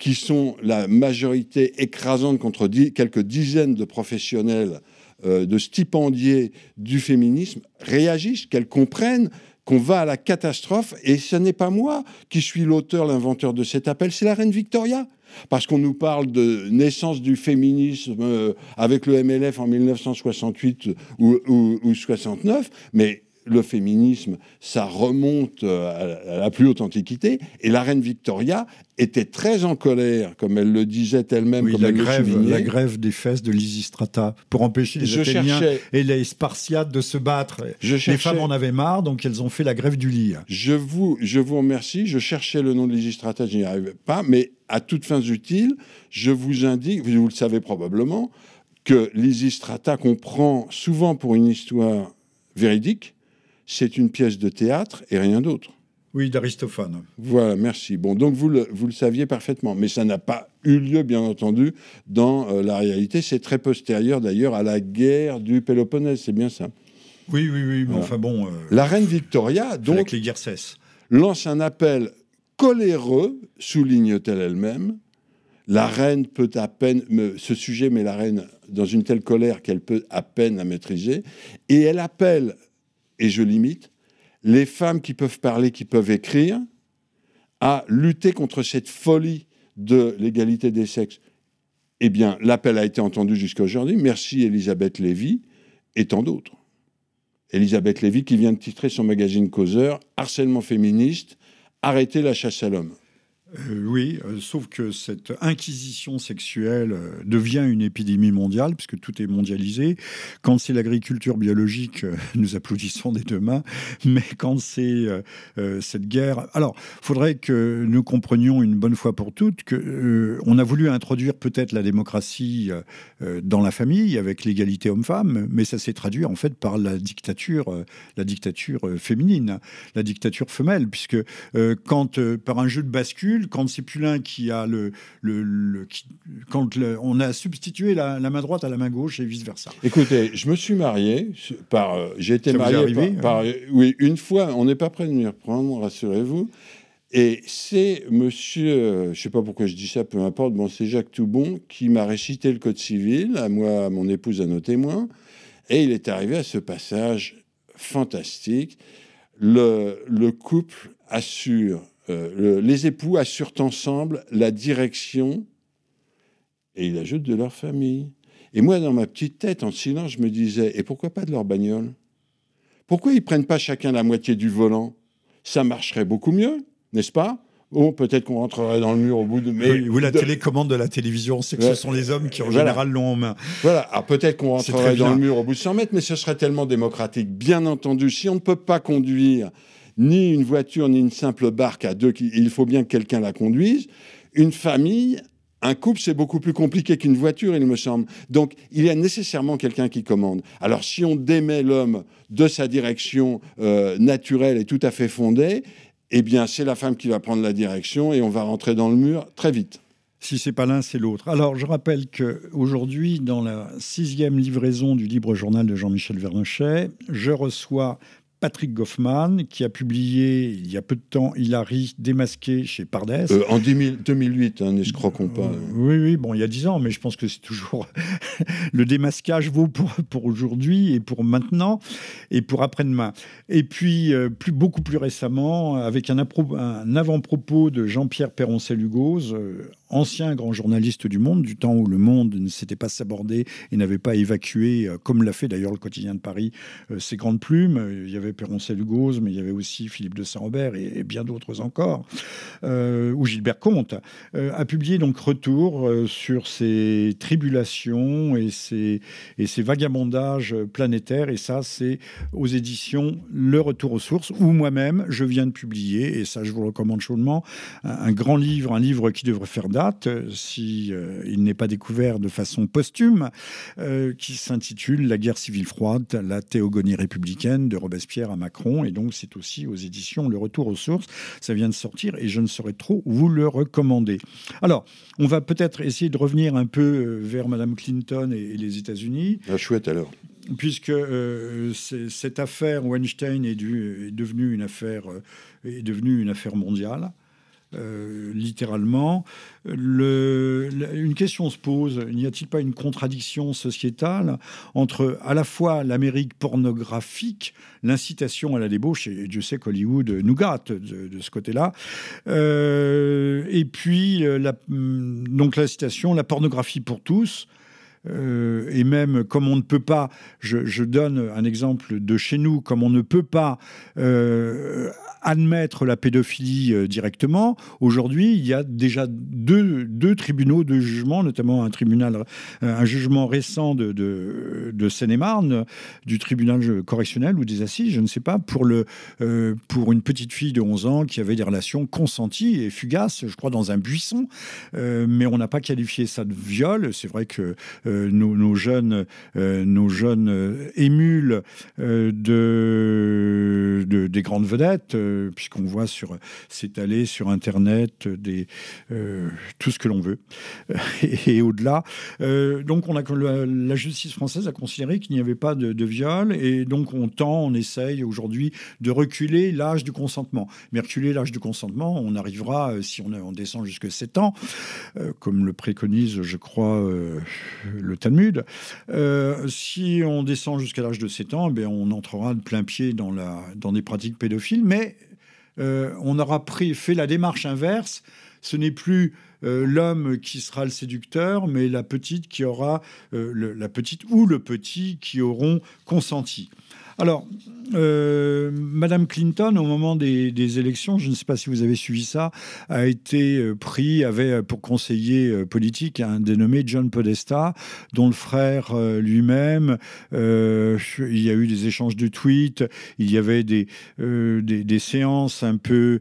qui sont la majorité écrasante contre quelques dizaines de professionnels, euh, de stipendiés du féminisme, réagissent, qu'elles comprennent qu'on va à la catastrophe. Et ce n'est pas moi qui suis l'auteur, l'inventeur de cet appel, c'est la reine Victoria. Parce qu'on nous parle de naissance du féminisme euh, avec le MLF en 1968 ou, ou, ou 69, mais le féminisme, ça remonte euh, à la plus haute antiquité. Et la reine Victoria était très en colère, comme elle le disait elle-même. Oui, la, grève, la grève des fesses de Lysistrata pour empêcher les Athéniens et les Spartiates de se battre. les femmes en avaient marre, donc elles ont fait la grève du lit. Je vous, je vous remercie. Je cherchais le nom de Lysistrata, je n'y arrivais pas. Mais à toutes fins utiles, je vous indique, vous le savez probablement, que Lysistrata qu'on prend souvent pour une histoire véridique, c'est une pièce de théâtre et rien d'autre. Oui, d'Aristophane. Voilà, merci. Bon, donc vous le, vous le saviez parfaitement, mais ça n'a pas eu lieu, bien entendu, dans euh, la réalité. C'est très postérieur, d'ailleurs, à la guerre du Péloponnèse, c'est bien ça. Oui, oui, oui, mais enfin bon. euh, La reine Victoria, donc, que les guerres cessent. lance un appel coléreux, souligne-t-elle elle-même. La reine peut à peine, me- ce sujet met la reine dans une telle colère qu'elle peut à peine la maîtriser, et elle appelle, et je limite, les femmes qui peuvent parler, qui peuvent écrire, à lutter contre cette folie de l'égalité des sexes. Eh bien, l'appel a été entendu jusqu'à aujourd'hui. Merci Elisabeth Lévy et tant d'autres. Elisabeth Lévy qui vient de titrer son magazine Causeur Harcèlement féministe, arrêtez la chasse à l'homme. Euh, oui, euh, sauf que cette inquisition sexuelle euh, devient une épidémie mondiale, puisque tout est mondialisé. Quand c'est l'agriculture biologique, nous applaudissons des deux mains, mais quand c'est cette guerre... Alors, faudrait que nous comprenions une bonne fois pour toutes que euh, on a voulu introduire peut-être la démocratie dans la famille, avec l'égalité homme-femme, mais ça s'est traduit en fait par la dictature, la dictature féminine, la dictature femelle, puisque quand par un jeu de bascule, quand c'est plus l'un qui a le, le, le- qui- quand le- on a substitué la, la main droite à la main gauche et vice versa. Écoutez, je me suis marié par. euh, J'ai été Ça marié arrivé, par, par- Oui, une fois. On n'est pas prêt de m'y reprendre, rassurez-vous. Et c'est monsieur, euh, je sais pas pourquoi je dis ça, peu importe, bon, c'est Jacques Toubon qui m'a récité le code civil, à moi, à mon épouse, à nos témoins. Et il est arrivé à ce passage fantastique. Le, le couple assure, euh, le- les époux assurent ensemble la direction, et il ajoute de leur famille. Et moi, dans ma petite tête, en silence, je me disais, et pourquoi pas de leur bagnole? Pourquoi ils prennent pas chacun la moitié du volant? Ça marcherait beaucoup mieux, n'est-ce pas? Bon, peut-être qu'on rentrerait dans le mur au bout de... Mais Oui, ou la de- télécommande de la télévision, c'est que Ouais. ce sont les hommes qui en Voilà. général l'ont en main. Voilà, alors peut-être qu'on rentrerait dans bien. le mur au bout de 100 mètres, mais ce serait tellement démocratique. Bien entendu, si on ne peut pas conduire ni une voiture, ni une simple barque à deux, il faut bien que quelqu'un la conduise, une famille, un couple, c'est beaucoup plus compliqué qu'une voiture, il me semble. Donc, il y a nécessairement quelqu'un qui commande. Alors, si on démet l'homme de sa direction euh, naturelle et tout à fait fondée, eh bien, c'est la femme qui va prendre la direction et on va rentrer dans le mur très vite. Si c'est pas l'un, c'est l'autre. Alors, je rappelle que aujourd'hui, dans la sixième livraison du libre journal de Jean-Michel Vernochet, je reçois Patrick Goffman, qui a publié il y a peu de temps Hilary démasqué chez Pardès. Euh, en 10 000 2008, hein, n'escroquons pas. Euh, oui, oui, bon, il y a dix ans, mais je pense que c'est toujours le démasquage vaut pour, pour aujourd'hui et pour maintenant et pour après-demain. Et puis, euh, plus, beaucoup plus récemment, avec un, avant-propos de Jean-Pierre Perroncel-Hugoz, euh, ancien grand journaliste du Monde, du temps où le Monde ne s'était pas sabordé et n'avait pas évacué, comme l'a fait d'ailleurs le quotidien de Paris, ses grandes plumes. Il y avait Perroncel-Hugoz, mais il y avait aussi Philippe de Saint-Robert et, bien d'autres encore, euh, ou Gilbert Comte, euh, a publié donc Retour euh, sur ses tribulations et ses, et ses vagabondages planétaires. Et ça, c'est aux éditions Le Retour aux sources, où moi-même, je viens de publier, et ça, je vous le recommande chaudement, un, un grand livre, un livre qui devrait faire date, euh, si il n'est pas découvert de façon posthume, qui s'intitule La guerre civile froide, la théogonie républicaine de Robespierre à Macron. Et donc, c'est aussi aux éditions Le Retour aux sources. Ça vient de sortir et je ne saurais trop vous le recommander. Alors, on va peut-être essayer de revenir un peu euh, vers Madame Clinton et, les États-Unis Ah, chouette alors. puisque euh, cette affaire Weinstein est, est devenue une affaire euh, est devenue une affaire mondiale. Euh, littéralement, une question se pose n'y a-t-il pas une contradiction sociétale entre à la fois l'Amérique pornographique, l'incitation à la débauche, et Dieu sait qu'Hollywood nous gâte de, ce côté-là, euh, et puis euh, la, hum, donc l'incitation, la pornographie pour tous, euh, et même comme on ne peut pas, je, donne un exemple de chez nous, comme on ne peut pas euh, admettre la pédophilie euh, directement, aujourd'hui il y a déjà deux, tribunaux de jugement, notamment un tribunal, un jugement récent de, de, Seine-et-Marne, du tribunal correctionnel ou des assises, je ne sais pas, pour, le, pour une petite fille de 11 ans qui avait des relations consenties et fugaces, je crois, dans un buisson, mais on n'a pas qualifié ça de viol. C'est vrai que nos, jeunes, nos jeunes de, des grandes vedettes, puisqu'on voit s'étaler sur Internet tout ce que l'on veut et, au-delà. donc la, justice française a considéré qu'il n'y avait pas de, viol et donc on tend, on essaye aujourd'hui de reculer l'âge du consentement. Mais reculer l'âge du consentement, on arrivera, euh, si on, descend jusque 7 ans, euh, comme le préconise, je crois, euh, le Talmud. si on descend jusqu'à l'âge de 7 ans, eh on entrera de plein pied dans, la, dans des pratiques pédophiles, mais on aura pris, fait la démarche inverse. Ce n'est plus l'homme qui sera le séducteur, mais la petite qui aura la petite ou le petit qui auront consenti. Alors, euh, Madame Clinton, au moment des, élections, je ne sais pas si vous avez suivi ça, a été euh, pris, avait euh, pour conseiller politique un dénommé John Podesta, dont le frère lui-même, il y a eu des échanges de tweets, il y avait des, des séances un peu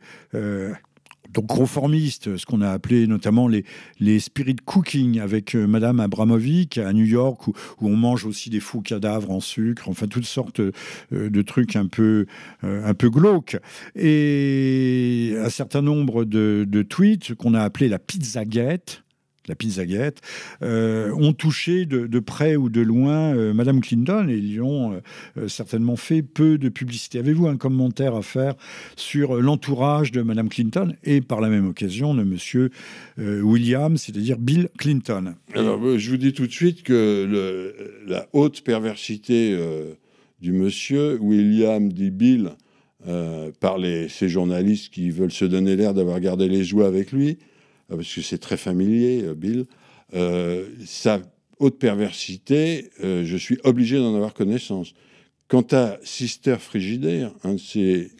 donc conformistes, ce qu'on a appelé notamment les, les spirit cooking avec euh, Madame Abramovic à New York, où, on mange aussi des faux cadavres en sucre, enfin toutes sortes euh, de trucs un peu, euh, un peu glauques. Et un certain nombre de, de tweets qu'on a appelé la pizzagate, la Pizzagate, euh, ont touché de, près ou de loin euh, Madame Clinton et ils ont euh, certainement fait peu de publicité. Avez-vous un commentaire à faire sur l'entourage de Madame Clinton et par la même occasion de Monsieur William, c'est-à-dire Bill Clinton? Alors, je vous dis tout de suite que la haute perversité du monsieur William dit Bill par ces journalistes qui veulent se donner l'air d'avoir gardé les joies avec lui, euh, parce que c'est très familier, euh, Bill, euh, sa haute perversité, je suis obligé d'en avoir connaissance. Quant à Sister Frigidaire, un de ses,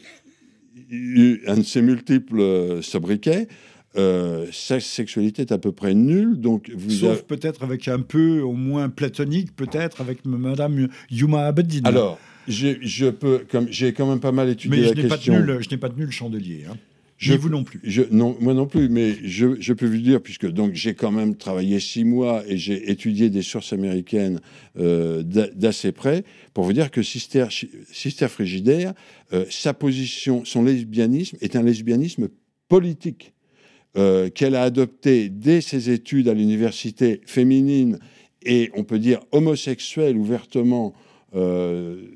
un de ses multiples sobriquets, sa sexualité est à peu près nulle. Donc vous Sauf peut-être avec un peu, au moins platonique, peut-être avec Madame Yuma Abedin. Alors, je, peux, comme j'ai quand même pas mal étudié la question. Mais je n'ai pas tenu le chandelier. Hein. Je, vous non plus. Je, non, moi non plus, mais je, je peux vous dire, puisque donc j'ai quand même travaillé six mois et j'ai étudié des sources américaines euh, d'assez près, pour vous dire que Sister, Sister Frigidaire, euh, sa position, son lesbianisme est un lesbianisme politique. Euh, qu'elle a adopté dès ses études à l'université féminine et on peut dire homosexuelle ouvertement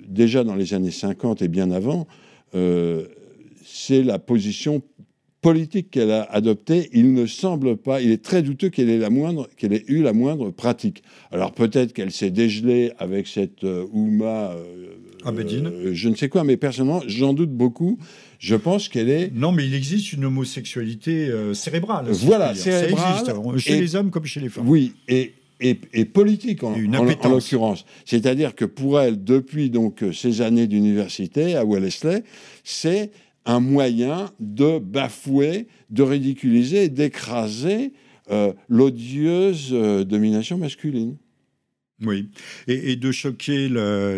déjà dans les années 50 et bien avant, c'est la position politique qu'elle a adoptée, il ne semble pas, il est très douteux qu'elle ait, la moindre, qu'elle ait eu la moindre pratique. Alors peut-être qu'elle s'est dégelée avec cette euh, Ouma, euh, euh, je ne sais quoi, mais personnellement, j'en doute beaucoup. Je pense qu'elle est. Non, mais il existe une homosexualité cérébrale. voilà, cérébrale. Ça existe, chez les hommes comme chez les femmes. Oui, et, et, politique en, en, l'occurrence. C'est-à-dire que pour elle, depuis donc ces années d'université à Wellesley, c'est un moyen de bafouer, de ridiculiser et d'écraser euh, l'odieuse euh, domination masculine. Oui, et, de choquer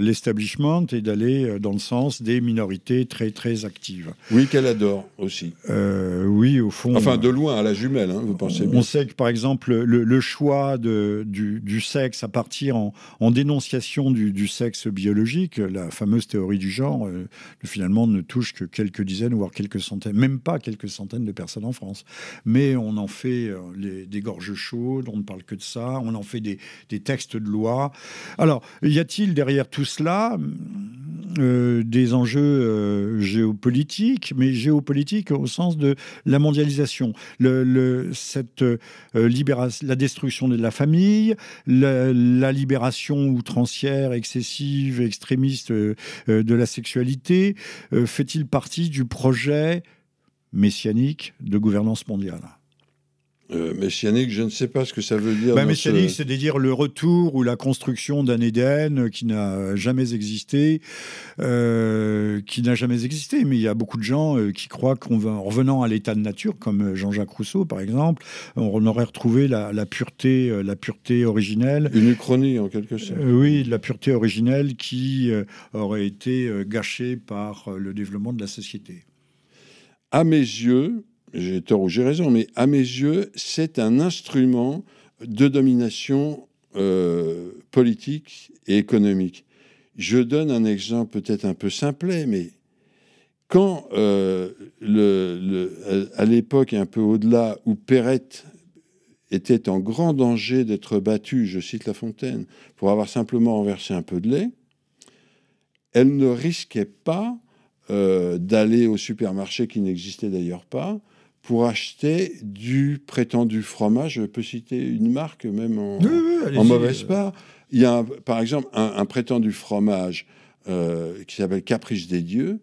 l'establishment et d'aller euh, dans le sens des minorités très très actives. Oui, qu'elle adore aussi. Euh, oui, au fond. Enfin, de loin à la jumelle, hein, vous pensez on, bien. On sait que par exemple, le, choix de, du, sexe à partir en, dénonciation du, sexe biologique, la fameuse théorie du genre, euh, finalement ne touche que quelques dizaines, voire quelques centaines, même pas quelques centaines de personnes en France. Mais on en fait des gorges chaudes, on ne parle que de ça, on en fait des, des textes de loi alors, y a-t-il derrière tout cela euh, des enjeux euh, géopolitiques, mais géopolitiques au sens de la mondialisation, cette euh, la destruction de la famille, la, libération outrancière, excessive, extrémiste de la sexualité, fait-il partie du projet messianique de gouvernance mondiale? Euh, messianique, je ne sais pas ce que ça veut dire. Bah, messianique, c'est à dire le retour ou la construction d'un Éden qui n'a jamais existé, euh, qui n'a jamais existé. Mais il y a beaucoup de gens euh, qui croient qu'en revenant à l'état de nature, comme Jean-Jacques Rousseau par exemple, on aurait retrouvé la, pureté, la pureté originelle. Une uchronie en quelque sorte. oui, la pureté originelle qui aurait été gâchée par le développement de la société. À mes yeux, j'ai tort ou j'ai raison, mais à mes yeux, c'est un instrument de domination euh, politiques et économiques. Je donne un exemple peut-être un peu simplet, mais quand, euh, à l'époque un peu au-delà, où Perrette était en grand danger d'être battue, je cite La Fontaine, pour avoir simplement renversé un peu de lait, elle ne risquait pas euh, d'aller au supermarché qui n'existait d'ailleurs pas pour acheter du prétendu fromage. Je peux citer une marque, même en, mauvaise part. Il y a, par exemple, un, prétendu fromage euh, qui s'appelle Caprice des Dieux,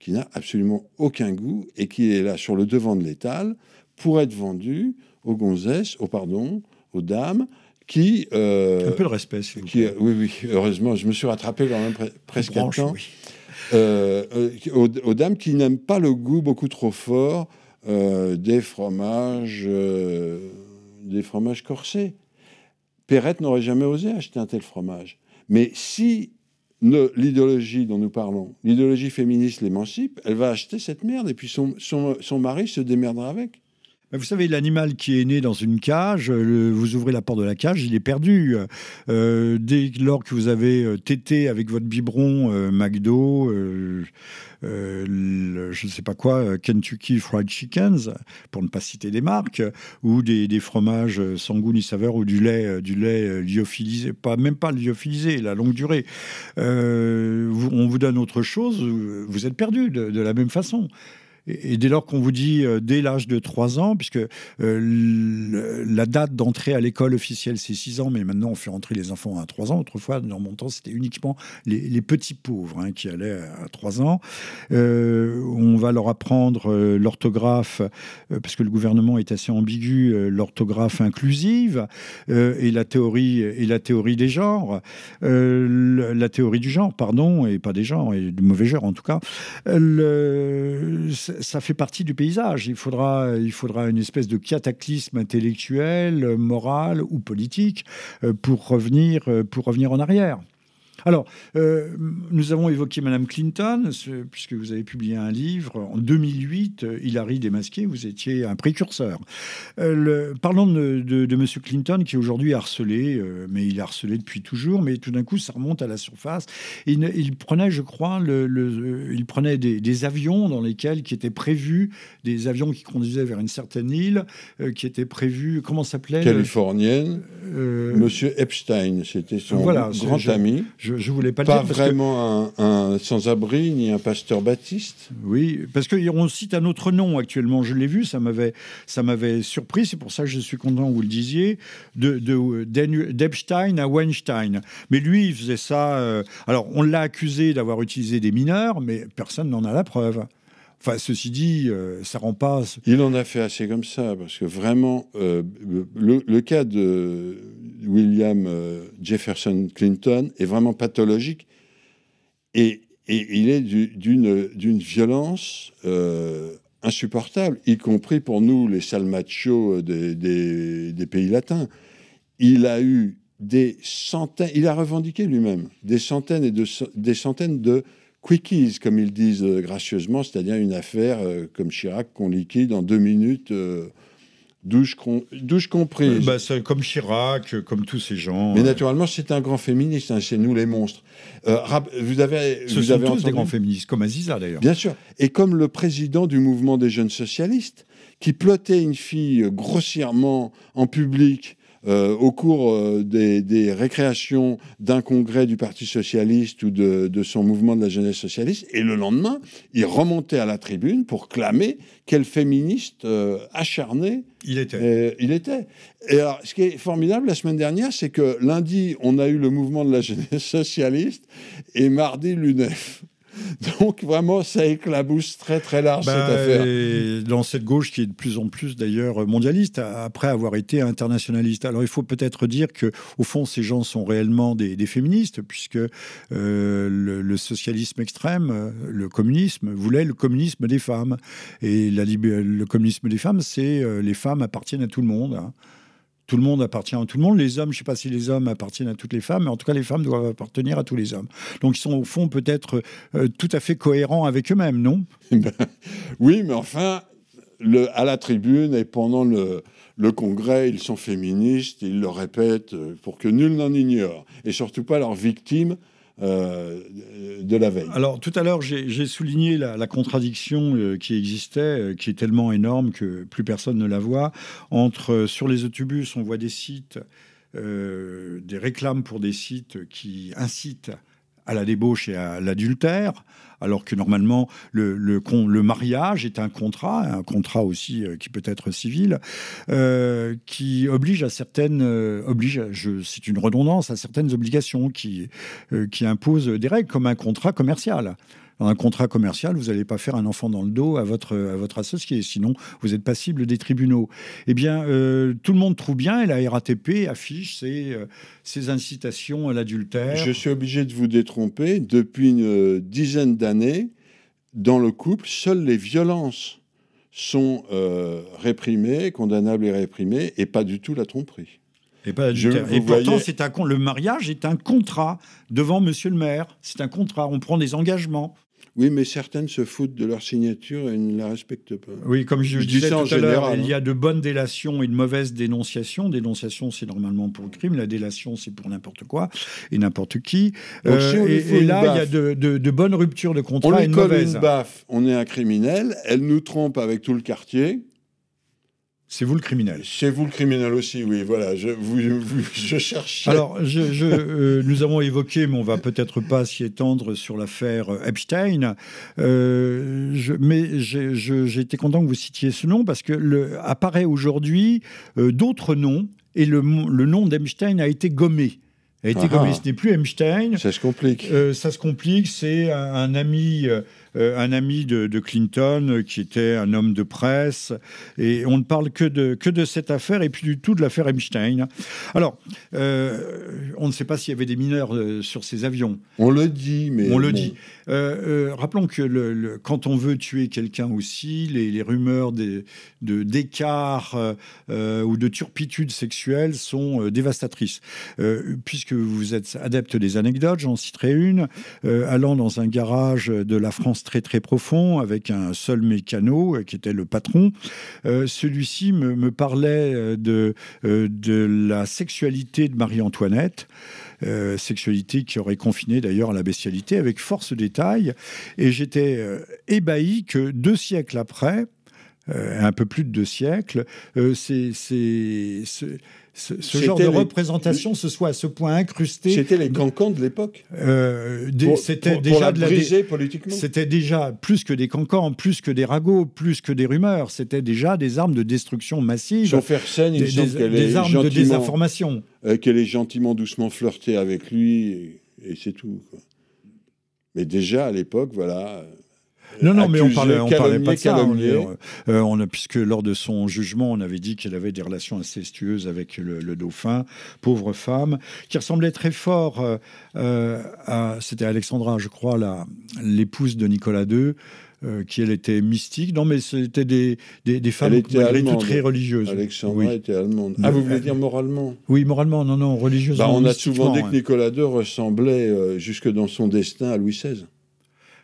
qui n'a absolument aucun goût et qui est là sur le devant de l'étal pour être vendu aux gonzesses, aux pardon, aux dames, qui... Euh, un peu de respect, qui, Oui, oui, heureusement, je me suis rattrapé quand même presque à temps. Euh, aux, dames qui n'aiment pas le goût beaucoup trop fort euh, des fromages, euh, des fromages corsés. Perrette n'aurait jamais osé acheter un tel fromage. Mais si l'idéologie dont nous parlons, l'idéologie féministe l'émancipe, elle va acheter cette merde et puis son, son, son mari se démerdera avec. Vous savez, l'animal qui est né dans une cage, vous ouvrez la porte de la cage, il est perdu. Euh, dès lors que vous avez euh, tété avec votre biberon euh, McDo, je ne sais pas quoi, Kentucky Fried Chickens, pour ne pas citer des marques, ou des, fromages sans goût ni saveur, ou du lait, du lait lyophilisé, pas, même pas lyophilisé, la longue durée. on vous donne autre chose, vous êtes perdu de la même façon. Et, dès lors qu'on vous dit euh, dès l'âge de 3 ans, puisque euh, la date d'entrée à l'école officielle c'est 6 ans, mais maintenant on fait entrer les enfants à 3 ans. Autrefois, dans mon temps, c'était uniquement les, petits pauvres hein, qui allaient à 3 ans. Euh, on va leur apprendre l'orthographe, parce que le gouvernement est assez ambigu, l'orthographe inclusive et la théorie et la théorie des genres, la théorie du genre, pardon, et pas des genres et du mauvais genre en tout cas. Ça fait partie du paysage. Il faudra, il une espèce de cataclysme intellectuel, moral ou politique euh, pour revenir, euh, pour revenir en arrière. Alors, euh, nous avons évoqué Madame Clinton, puisque vous avez publié un livre en 2008, euh, Hillary démasquée, vous étiez un précurseur. Euh, parlons de, de, Monsieur Clinton, qui est aujourd'hui harcelé, mais il est harcelé depuis toujours, mais tout d'un coup, ça remonte à la surface. Il, il prenait, je crois, le, il prenait des, avions dans lesquels, qui étaient prévus, des avions qui conduisaient vers une certaine île, qui étaient prévus, comment s'appelait Californienne. Monsieur Epstein, c'était son grand ami. Je, je voulais pas, pas le dire. Pas vraiment un, sans-abri ni un pasteur baptiste. Oui, parce qu'on cite un autre nom actuellement. Je l'ai vu, ça m'avait, ça m'avait surpris. C'est pour ça que je suis content que vous le disiez. De, d'Epstein à Weinstein. Mais lui, il faisait ça. Euh, alors, on l'a accusé d'avoir utilisé des mineurs, mais personne n'en a la preuve. Enfin, ceci dit, euh, ça rend pas. Il en a fait assez comme ça, parce que vraiment, euh, le, cas de William euh, Jefferson Clinton est vraiment pathologique et, il est d'une violence insupportable, y compris pour nous, les sales machos des, pays latins. Il a eu des centaines, il a revendiqué lui-même des centaines et de, des centaines de quickies, comme ils disent euh, gracieusement, c'est-à-dire une affaire euh, comme Chirac qu'on liquide en deux minutes. Euh, douche, douche comprise. Bah, comme Chirac, comme tous ces gens. Mais naturellement, c'est un grand féministe, hein, c'est nous les monstres. vous avez, Ce vous sont avez tous des grands féministes, comme Aziza d'ailleurs. Bien sûr. Et comme le président du mouvement des jeunes socialistes, qui plotait une fille grossièrement en public euh, au cours euh, des, récréations d'un congrès du Parti socialiste ou de, son mouvement de la jeunesse socialiste, et le lendemain, il remontait à la tribune pour clamer quel féministe euh, acharné il était. il était. Et alors, ce qui est formidable la semaine dernière, c'est que lundi, on a eu le mouvement de la jeunesse socialiste, et mardi, l'UNEF. Donc vraiment, ça éclabousse très très large cette bah, affaire. dans cette gauche qui est de plus en plus d'ailleurs mondialiste, après avoir été internationaliste. Alors il faut peut-être dire que au fond, ces gens sont réellement des, féministes, puisque euh, le, socialisme extrême, le communisme, voulait le communisme des femmes. Et la, le communisme des femmes, c'est euh, les femmes appartiennent à tout le monde. Hein tout le monde appartient à tout le monde. Les hommes, je ne sais pas si les hommes appartiennent à toutes les femmes, mais en tout cas, les femmes doivent appartenir à tous les hommes. Donc, ils sont au fond peut-être euh, tout à fait cohérents avec eux-mêmes, non? Ben, Oui, mais enfin, à la tribune et pendant le, le congrès, ils sont féministes, ils le répètent euh, pour que nul n'en ignore, et surtout pas leurs victimes euh, de la veille. Alors tout à l'heure, j'ai souligné la, contradiction euh, qui existait, qui est tellement énorme que plus personne ne la voit, entre sur les autobus, on voit des sites, des réclames pour des sites qui incitent à la débauche et à l'adultère, alors que normalement le, le, mariage est un contrat, un contrat aussi euh, qui peut être civil, euh, qui oblige à certaines, euh, oblige, c'est une redondance, à certaines obligations qui, qui imposent des règles comme un contrat commercial dans un contrat commercial, vous n'allez pas faire un enfant dans le dos à votre, à votre associé, sinon vous êtes passible des tribunaux. Eh bien, euh, tout le monde trouve bien, et la RATP affiche ses, euh, ses incitations à l'adultère. Je suis obligé de vous détromper. Depuis une euh, dizaine d'années, dans le couple, seules les violences sont réprimées, condamnables et réprimées, et pas du tout la tromperie. Et, pas et pourtant, c'est un, le mariage est un contrat devant Monsieur le maire. C'est un contrat. On prend des engagements. Oui, mais certaines se foutent de leur signature et ne la respectent pas. Oui, comme je, disais tout à l'heure, il y a hein. de bonnes délations et de mauvaises dénonciations. Dénonciation, c'est normalement pour le crime. La délation, c'est pour n'importe quoi et n'importe qui. Euh, et, là, il y a de, de, bonnes ruptures de contrat on et une mauvaise. une baffe, on est un criminel. Elle nous trompe avec tout le quartier. C'est vous le criminel. C'est vous le criminel aussi, oui. Voilà, je, vous, je cherche. Alors, je, euh, nous avons évoqué, mais on va peut-être pas s'y étendre sur l'affaire Epstein. Euh, je, mais j'ai été content que vous citiez ce nom parce que le, apparaît aujourd'hui euh, d'autres noms et le, le nom d'Epstein a été gommé a été gommé. Ce n'est plus Epstein. Ça se complique. ça se complique. C'est un, ami euh, un ami de, Clinton euh, qui était un homme de presse. Et on ne parle que de, que de cette affaire et puis du tout de l'affaire Epstein. Alors, euh, on ne sait pas s'il y avait des mineurs sur ces avions. On le dit, mais. On le dit. rappelons que le, quand on veut tuer quelqu'un aussi, les, rumeurs d'écart de, ou de turpitude sexuelle sont dévastatrices. puisque vous êtes adepte des anecdotes, j'en citerai une. allant dans un garage de la France très très profond avec un seul mécano euh, qui était le patron. Euh, celui-ci me, parlait euh, de, de la sexualité de Marie-Antoinette. sexualité qui aurait confiné d'ailleurs à la bestialité avec force détail. Et j'étais ébahi que deux siècles après, un peu plus de deux siècles, c'est ce, genre de représentation se soit à ce point incrusté. C'était les cancans de l'époque. Euh, c'était déjà de la politiquement. C'était déjà plus que des cancans, plus que des ragots, plus que des rumeurs. C'était déjà des armes de destruction massive. Sauf scène, il des, des armes de désinformation. Euh, qu'elle ait gentiment, doucement flirté avec lui, et, et c'est tout. Quoi. Mais déjà à l'époque, voilà. Non, non, mais on parlait, on parlait pas de ça. Euh, on, a, puisque lors de son jugement, on avait dit qu'elle avait des relations incestueuses avec le, dauphin, pauvre femme, qui ressemblait très fort euh, euh, à. C'était Alexandra, je crois, l'épouse de Nicolas II. qui elle était mystique. Non, mais c'était des, des, femmes malgré tout très religieuses. Alexandra était allemande. Ah, vous voulez dire moralement? Oui, moralement, non, non, religieusement. Bah, on a souvent dit que Nicolas II ressemblait jusque dans son destin à Louis XVI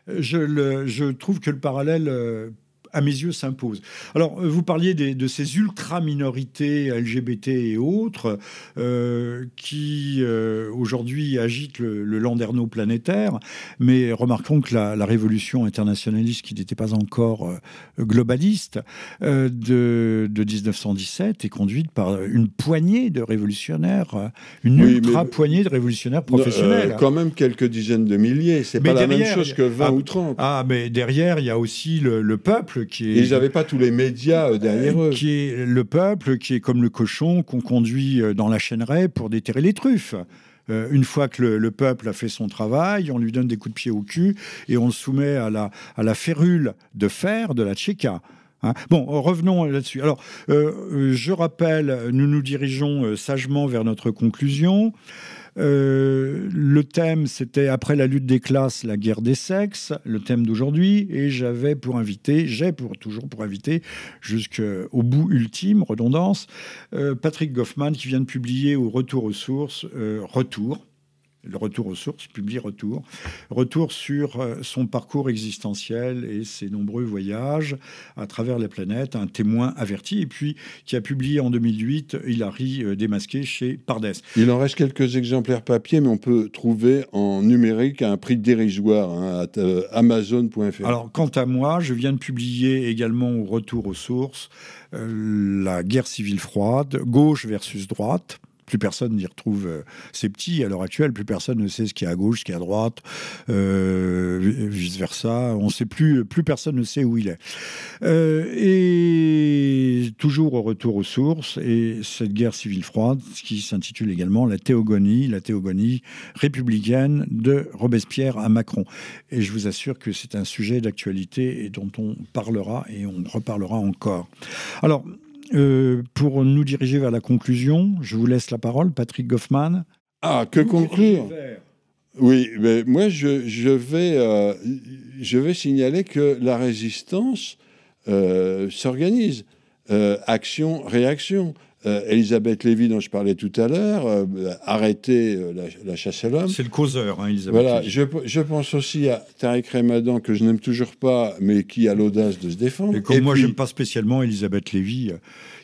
je, le, je trouve que le parallèle euh, à mes yeux, s'impose. Alors, euh, vous parliez de ces ultra-minorités LGBT et autres euh, qui, euh, aujourd'hui, agitent le, landerneau planétaire, mais remarquons que la, révolution internationaliste, qui n'était pas encore globaliste, de, 1917 est conduite par une poignée de révolutionnaires, une ultra-poignée de révolutionnaires professionnels. quand même quelques dizaines de milliers, c'est pas la même chose que 20 ou 30. Ah, mais derrière, il y a aussi le peuple qui ils n'avaient pas tous les médias euh, derrière eux. Qui est le peuple, qui est comme le cochon qu'on conduit euh, dans la chaîneraie pour déterrer les truffes. Euh, une fois que le, peuple a fait son travail, on lui donne des coups de pied au cul et on le soumet à la, à la férule de fer de la Tchéka. Hein. bon, revenons là-dessus. Alors, je rappelle, nous nous dirigeons sagement vers notre conclusion. Euh, le thème, c'était après la lutte des classes, la guerre des sexes, le thème d'aujourd'hui. Et j'avais pour inviter, j'ai pour, toujours pour inviter, jusqu'au bout ultime, redondance, euh, Patrick Goffman, qui vient de publier au Retour aux sources, euh, Retour, le retour aux sources, publie Retour. Retour sur euh, son parcours existentiel et ses nombreux voyages à travers les planètes, un témoin averti, et puis qui a publié en 2008 Hilary euh, démasqué chez Pardes. Il en reste quelques exemplaires papier, mais on peut trouver en numérique à un prix dérisoire hein, à euh, amazon.fr. Alors, quant à moi, je viens de publier également au Retour aux sources La guerre civile froide, gauche versus droite plus personne n'y retrouve euh, ses petits. À l'heure actuelle, plus personne ne sait ce qui est à gauche, ce qui est à droite, euh, vice versa. On sait plus, plus personne ne sait où il est. Euh, et toujours au retour aux sources, et cette guerre civile froide, qui s'intitule également la théogonie, la théogonie républicaine de Robespierre à Macron. Et je vous assure que c'est un sujet d'actualité et dont on parlera et on reparlera encore. Alors, euh, pour nous diriger vers la conclusion, je vous laisse la parole, Patrick Goffman. Ah, que conclure Oui, mais moi, je, vais, euh, je vais signaler que la résistance euh, s'organise. action, réaction. Euh, Elisabeth Lévy, dont je parlais tout à l'heure, euh, arrêter euh, la, chasse à l'homme. C'est le causeur, hein, Elisabeth Voilà, je, je, pense aussi à Tariq Ramadan, que je n'aime toujours pas, mais qui a l'audace de se défendre. Et comme moi, je n'aime pas spécialement Elisabeth Lévy,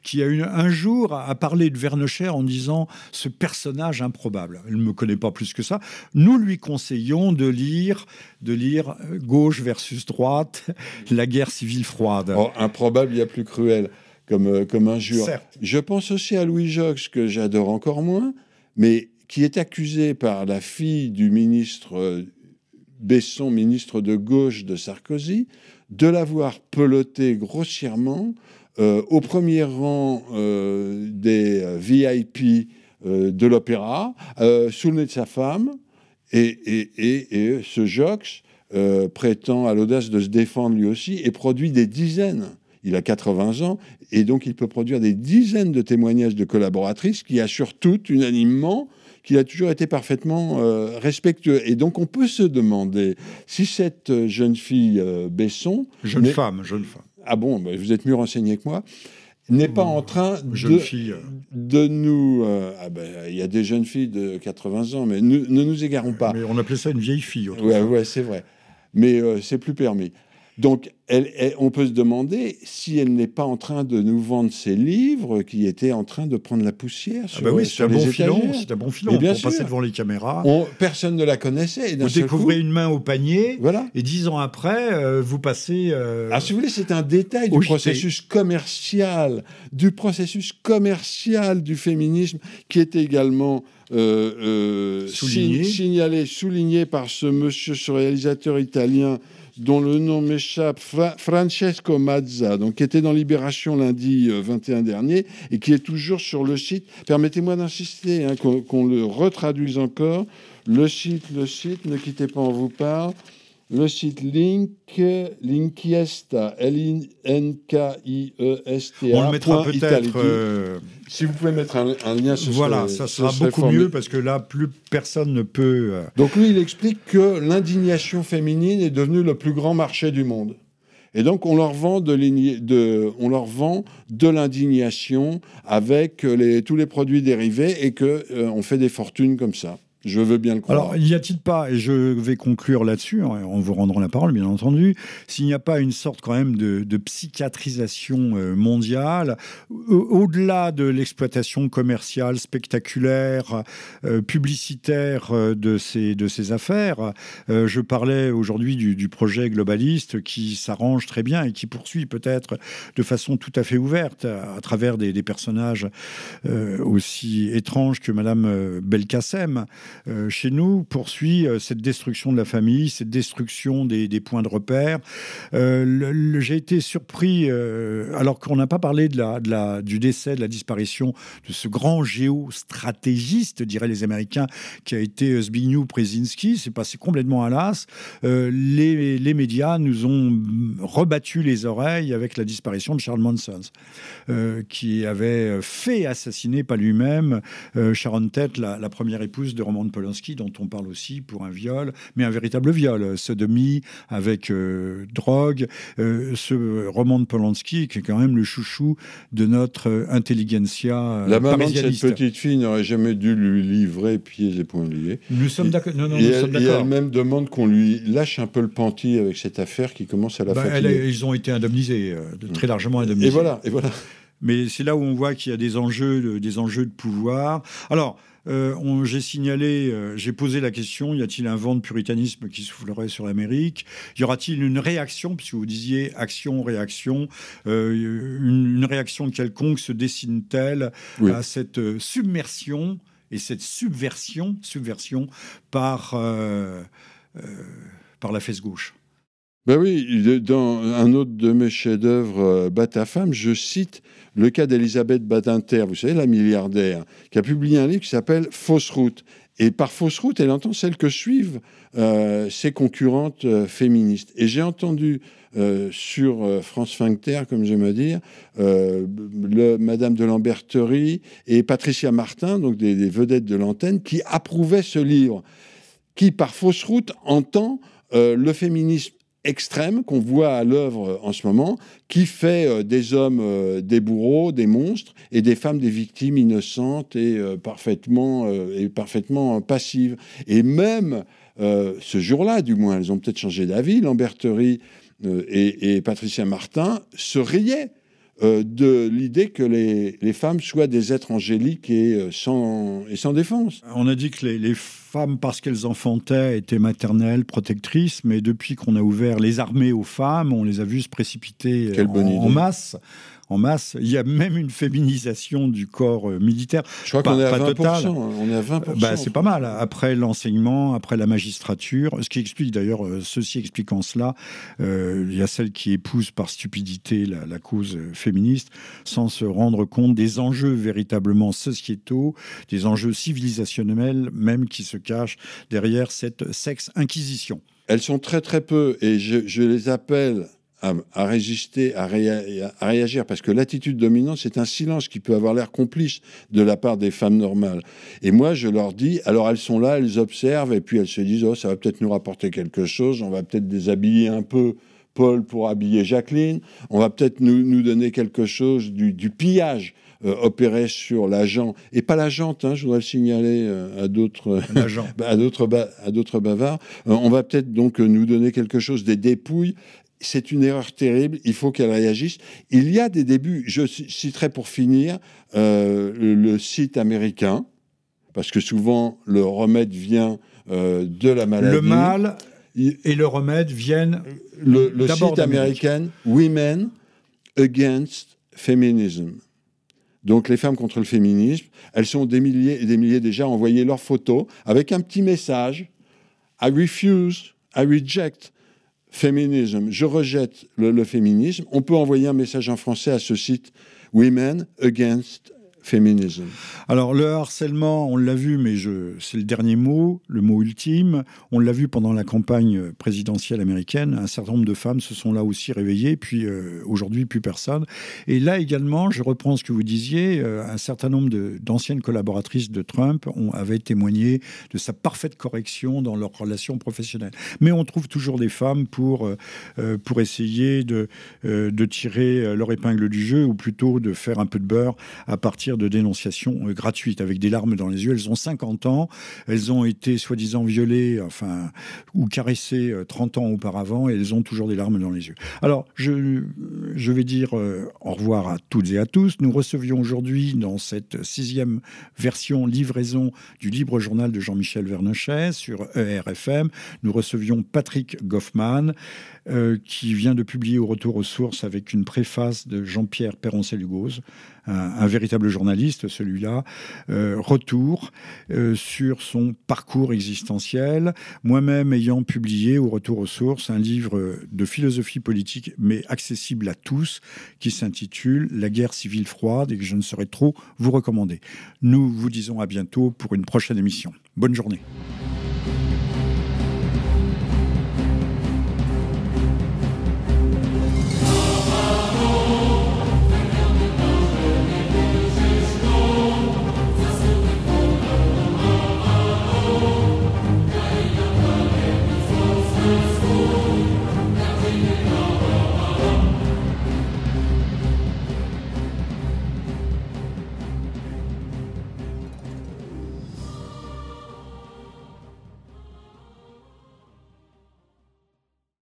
qui a eu un jour à parler de Vernecher en disant ce personnage improbable. Elle ne me connaît pas plus que ça. Nous lui conseillons de lire, de lire Gauche versus droite, la guerre civile froide. Oh, improbable, il y a plus cruel comme, euh, comme injure. Je pense aussi à Louis Jox, que j'adore encore moins, mais qui est accusé par la fille du ministre euh, Besson, ministre de gauche de Sarkozy, de l'avoir peloté grossièrement euh, au premier rang des VIP de l'opéra, sous le nez de sa femme. Et, et, et ce Jox prétend à l'audace de se défendre lui aussi et produit des dizaines il a 80 ans, et donc il peut produire des dizaines de témoignages de collaboratrices qui assurent toutes unanimement qu'il a toujours été parfaitement euh, respectueux. Et donc on peut se demander si cette euh, jeune fille euh, Besson... Jeune femme, jeune femme. Ah bon, bah, vous êtes mieux renseigné que moi n'est pas en train de, fille. de nous... ah ben, il y a des jeunes filles de 80 ans, mais ne nous égarons pas. Mais on appelait ça une vieille fille. Oui, ouais, c'est vrai. Mais c'est plus permis. Donc, on peut se demander si elle n'est pas en train de nous vendre ses livres qui étaient en train de prendre la poussière ah sur, ah bah oui, c'est un, bon filon, c'est un bon filon bien pour passer devant les caméras. personne ne la connaissait. vous découvrez une main au panier, voilà. et dix ans après, euh, vous passez... Euh, ah, si vous voulez, c'est un détail du processus commercial, du processus commercial du féminisme qui est également... Euh, signalé, souligné par ce monsieur, ce réalisateur italien dont le nom m'échappe, Francesco Mazza, donc qui était dans Libération lundi 21 euh, dernier et qui est toujours sur le site. Permettez-moi d'insister, hein, qu'on le retraduise encore. Le site, le site, ne quittez pas, on vous parle le site Link, Linkiesta, L-I-N-K-I-E-S-T-A. On le mettra peut-être. Euh, si vous pouvez mettre un, lien sur Voilà, ça sera beaucoup mieux parce que là, plus personne ne peut. Euh, donc lui, il explique que l'indignation féminine est devenue le plus grand marché du monde. Et donc, on leur vend de, de, on leur vend de l'indignation avec les, tous les produits dérivés et qu'on euh, on fait des fortunes comme ça. Je veux bien le croire. Alors, y a-t-il pas, et je vais conclure là-dessus, hein, en vous rendant la parole, bien entendu, s'il n'y a pas une sorte quand même de, psychiatrisation euh, mondiale, au-delà de l'exploitation commerciale, spectaculaire, euh, publicitaire euh, de ces, de ces affaires, je parlais aujourd'hui du, projet globaliste qui s'arrange très bien et qui poursuit peut-être de façon tout à fait ouverte à, travers des personnages aussi étranges que Madame Belkacem. Euh, chez nous poursuit euh, cette destruction de la famille, cette destruction des, points de repère. Euh, j'ai été surpris, alors qu'on n'a pas parlé de la, du décès, de la disparition de ce grand géostratégiste, diraient les Américains, qui a été Zbigniew Brzezinski. C'est passé complètement à l'as. Les, les, médias nous ont rebattu les oreilles avec la disparition de Charles Manson, qui avait fait assassiner, pas lui-même, Sharon Tate, la, la première épouse de Roman Roman Polanski, dont on parle aussi pour un viol, mais un véritable viol, sodomie avec drogue. ce Roman Polanski, qui est quand même le chouchou de notre intelligentsia La maman de cette petite fille n'aurait jamais dû lui livrer pieds et poings liés. Nous sommes d'accord. Et, elle même demande qu'on lui lâche un peu le panty avec cette affaire qui commence à la bah, ils ont été indemnisés, très largement indemnisés. Et voilà, et voilà. Mais c'est là où on voit qu'il y a des enjeux, des enjeux de pouvoir. Alors, euh, j'ai signalé, euh, j'ai posé la question y a-t-il un vent de puritanisme qui soufflerait sur l'Amérique? Y aura-t-il une réaction, puisque vous disiez action, réaction, euh, une, réaction quelconque se dessine-t-elle à cette submersion et cette subversion, subversion par, par la fesse gauche? Ben oui, dans un autre de mes chefs-d'œuvre, euh, Bat ta femme, je cite le cas d'Elisabeth Badinter, vous savez, la milliardaire, qui a publié un livre qui s'appelle Fausse route. Et par fausse route, elle entend celle que suivent euh, ses concurrentes euh, féministes. Et j'ai entendu sur France Finter, comme j'aime à dire, le, Madame de Lamberterie et Patricia Martin, donc des, des vedettes de l'antenne, qui approuvaient ce livre, qui par fausse route entend le féminisme extrême qu'on voit à l'œuvre en ce moment, qui fait euh, des hommes euh, des bourreaux, des monstres, et des femmes des victimes innocentes et euh, parfaitement, et parfaitement passives. Et même ce jour-là, du moins, elles ont peut-être changé d'avis, Lamberterie et, et, Patricia Martin se riaient de l'idée que les, femmes soient des êtres angéliques et sans, et sans défense. On a dit que les, les femmes, parce qu'elles enfantaient, étaient maternelles, protectrices, mais depuis qu'on a ouvert les armées aux femmes, on les a vues se précipiter en, masse en masse. Il y a même une féminisation du corps euh, militaire. Je crois qu'on est, à 20%. Hein. On est à 20%. Bah, c'est pas mal. Après l'enseignement, après la magistrature, ce qui explique d'ailleurs, euh, ceci expliquant cela, euh, il y a celles qui épousent par stupidité la, la, cause féministe sans se rendre compte des enjeux véritablement sociétaux, des enjeux civilisationnels même qui se cachent derrière cette sexe-inquisition. Elles sont très très peu, et je, les appelle à, résister, à, réagir, parce que l'attitude dominante, c'est un silence qui peut avoir l'air complice de la part des femmes normales. Et moi, je leur dis, alors elles sont là, elles observent, et puis elles se disent, oh, ça va peut-être nous rapporter quelque chose, on va peut-être déshabiller un peu Paul pour habiller Jacqueline, on va peut-être nous, nous, donner quelque chose du, du pillage euh, opérer sur l'agent, et pas l'agente, hein, je voudrais le signaler euh, d'autres à d'autres bavards. Euh, on va peut-être donc nous donner quelque chose des dépouilles c'est une erreur terrible, il faut qu'elle réagisse. Il y a des débuts, je citerai pour finir le, site américain, parce que souvent le remède vient de la maladie. Le mal et le remède viennent le, le site américain Women Against Feminism. Donc les femmes contre le féminisme, elles sont des milliers et des milliers déjà à envoyer leurs photos avec un petit message I refuse, I reject feminism. Je rejette le féminisme. On peut envoyer un message en français à ce site Women Against Alors le harcèlement, on l'a vu, mais je, c'est le dernier mot, le mot ultime. On l'a vu pendant la campagne présidentielle américaine. Un certain nombre de femmes se sont là aussi réveillées, puis euh, aujourd'hui plus personne. Et là également, je reprends ce que vous disiez, euh, un certain nombre d'anciennes collaboratrices de Trump ont, avaient témoigné de sa parfaite correction dans leurs relations professionnelles. Mais on trouve toujours des femmes pour, euh, pour essayer de, de tirer leur épingle du jeu, ou plutôt de faire un peu de beurre à partir de dénonciations euh, gratuites avec des larmes dans les yeux. Elles ont 50 ans, elles ont été soi-disant violées, enfin, ou caressées 30 euh, ans auparavant, et elles ont toujours des larmes dans les yeux. Alors, je, je vais dire euh, au revoir à toutes et à tous. Nous recevions aujourd'hui, dans cette sixième version livraison du libre journal de Jean-Michel Vernochet sur ERFM, nous recevions Patrick Goffman, qui vient de publier Au retour aux sources avec une préface de Jean-Pierre Un, véritable journaliste, celui-là, euh, retour euh, sur son parcours existentiel. Moi-même ayant publié au retour aux sources un livre de philosophie politique, mais accessible à tous, qui s'intitule La guerre civile froide et que je ne saurais trop vous recommander. Nous vous disons à bientôt pour une prochaine émission. Bonne journée.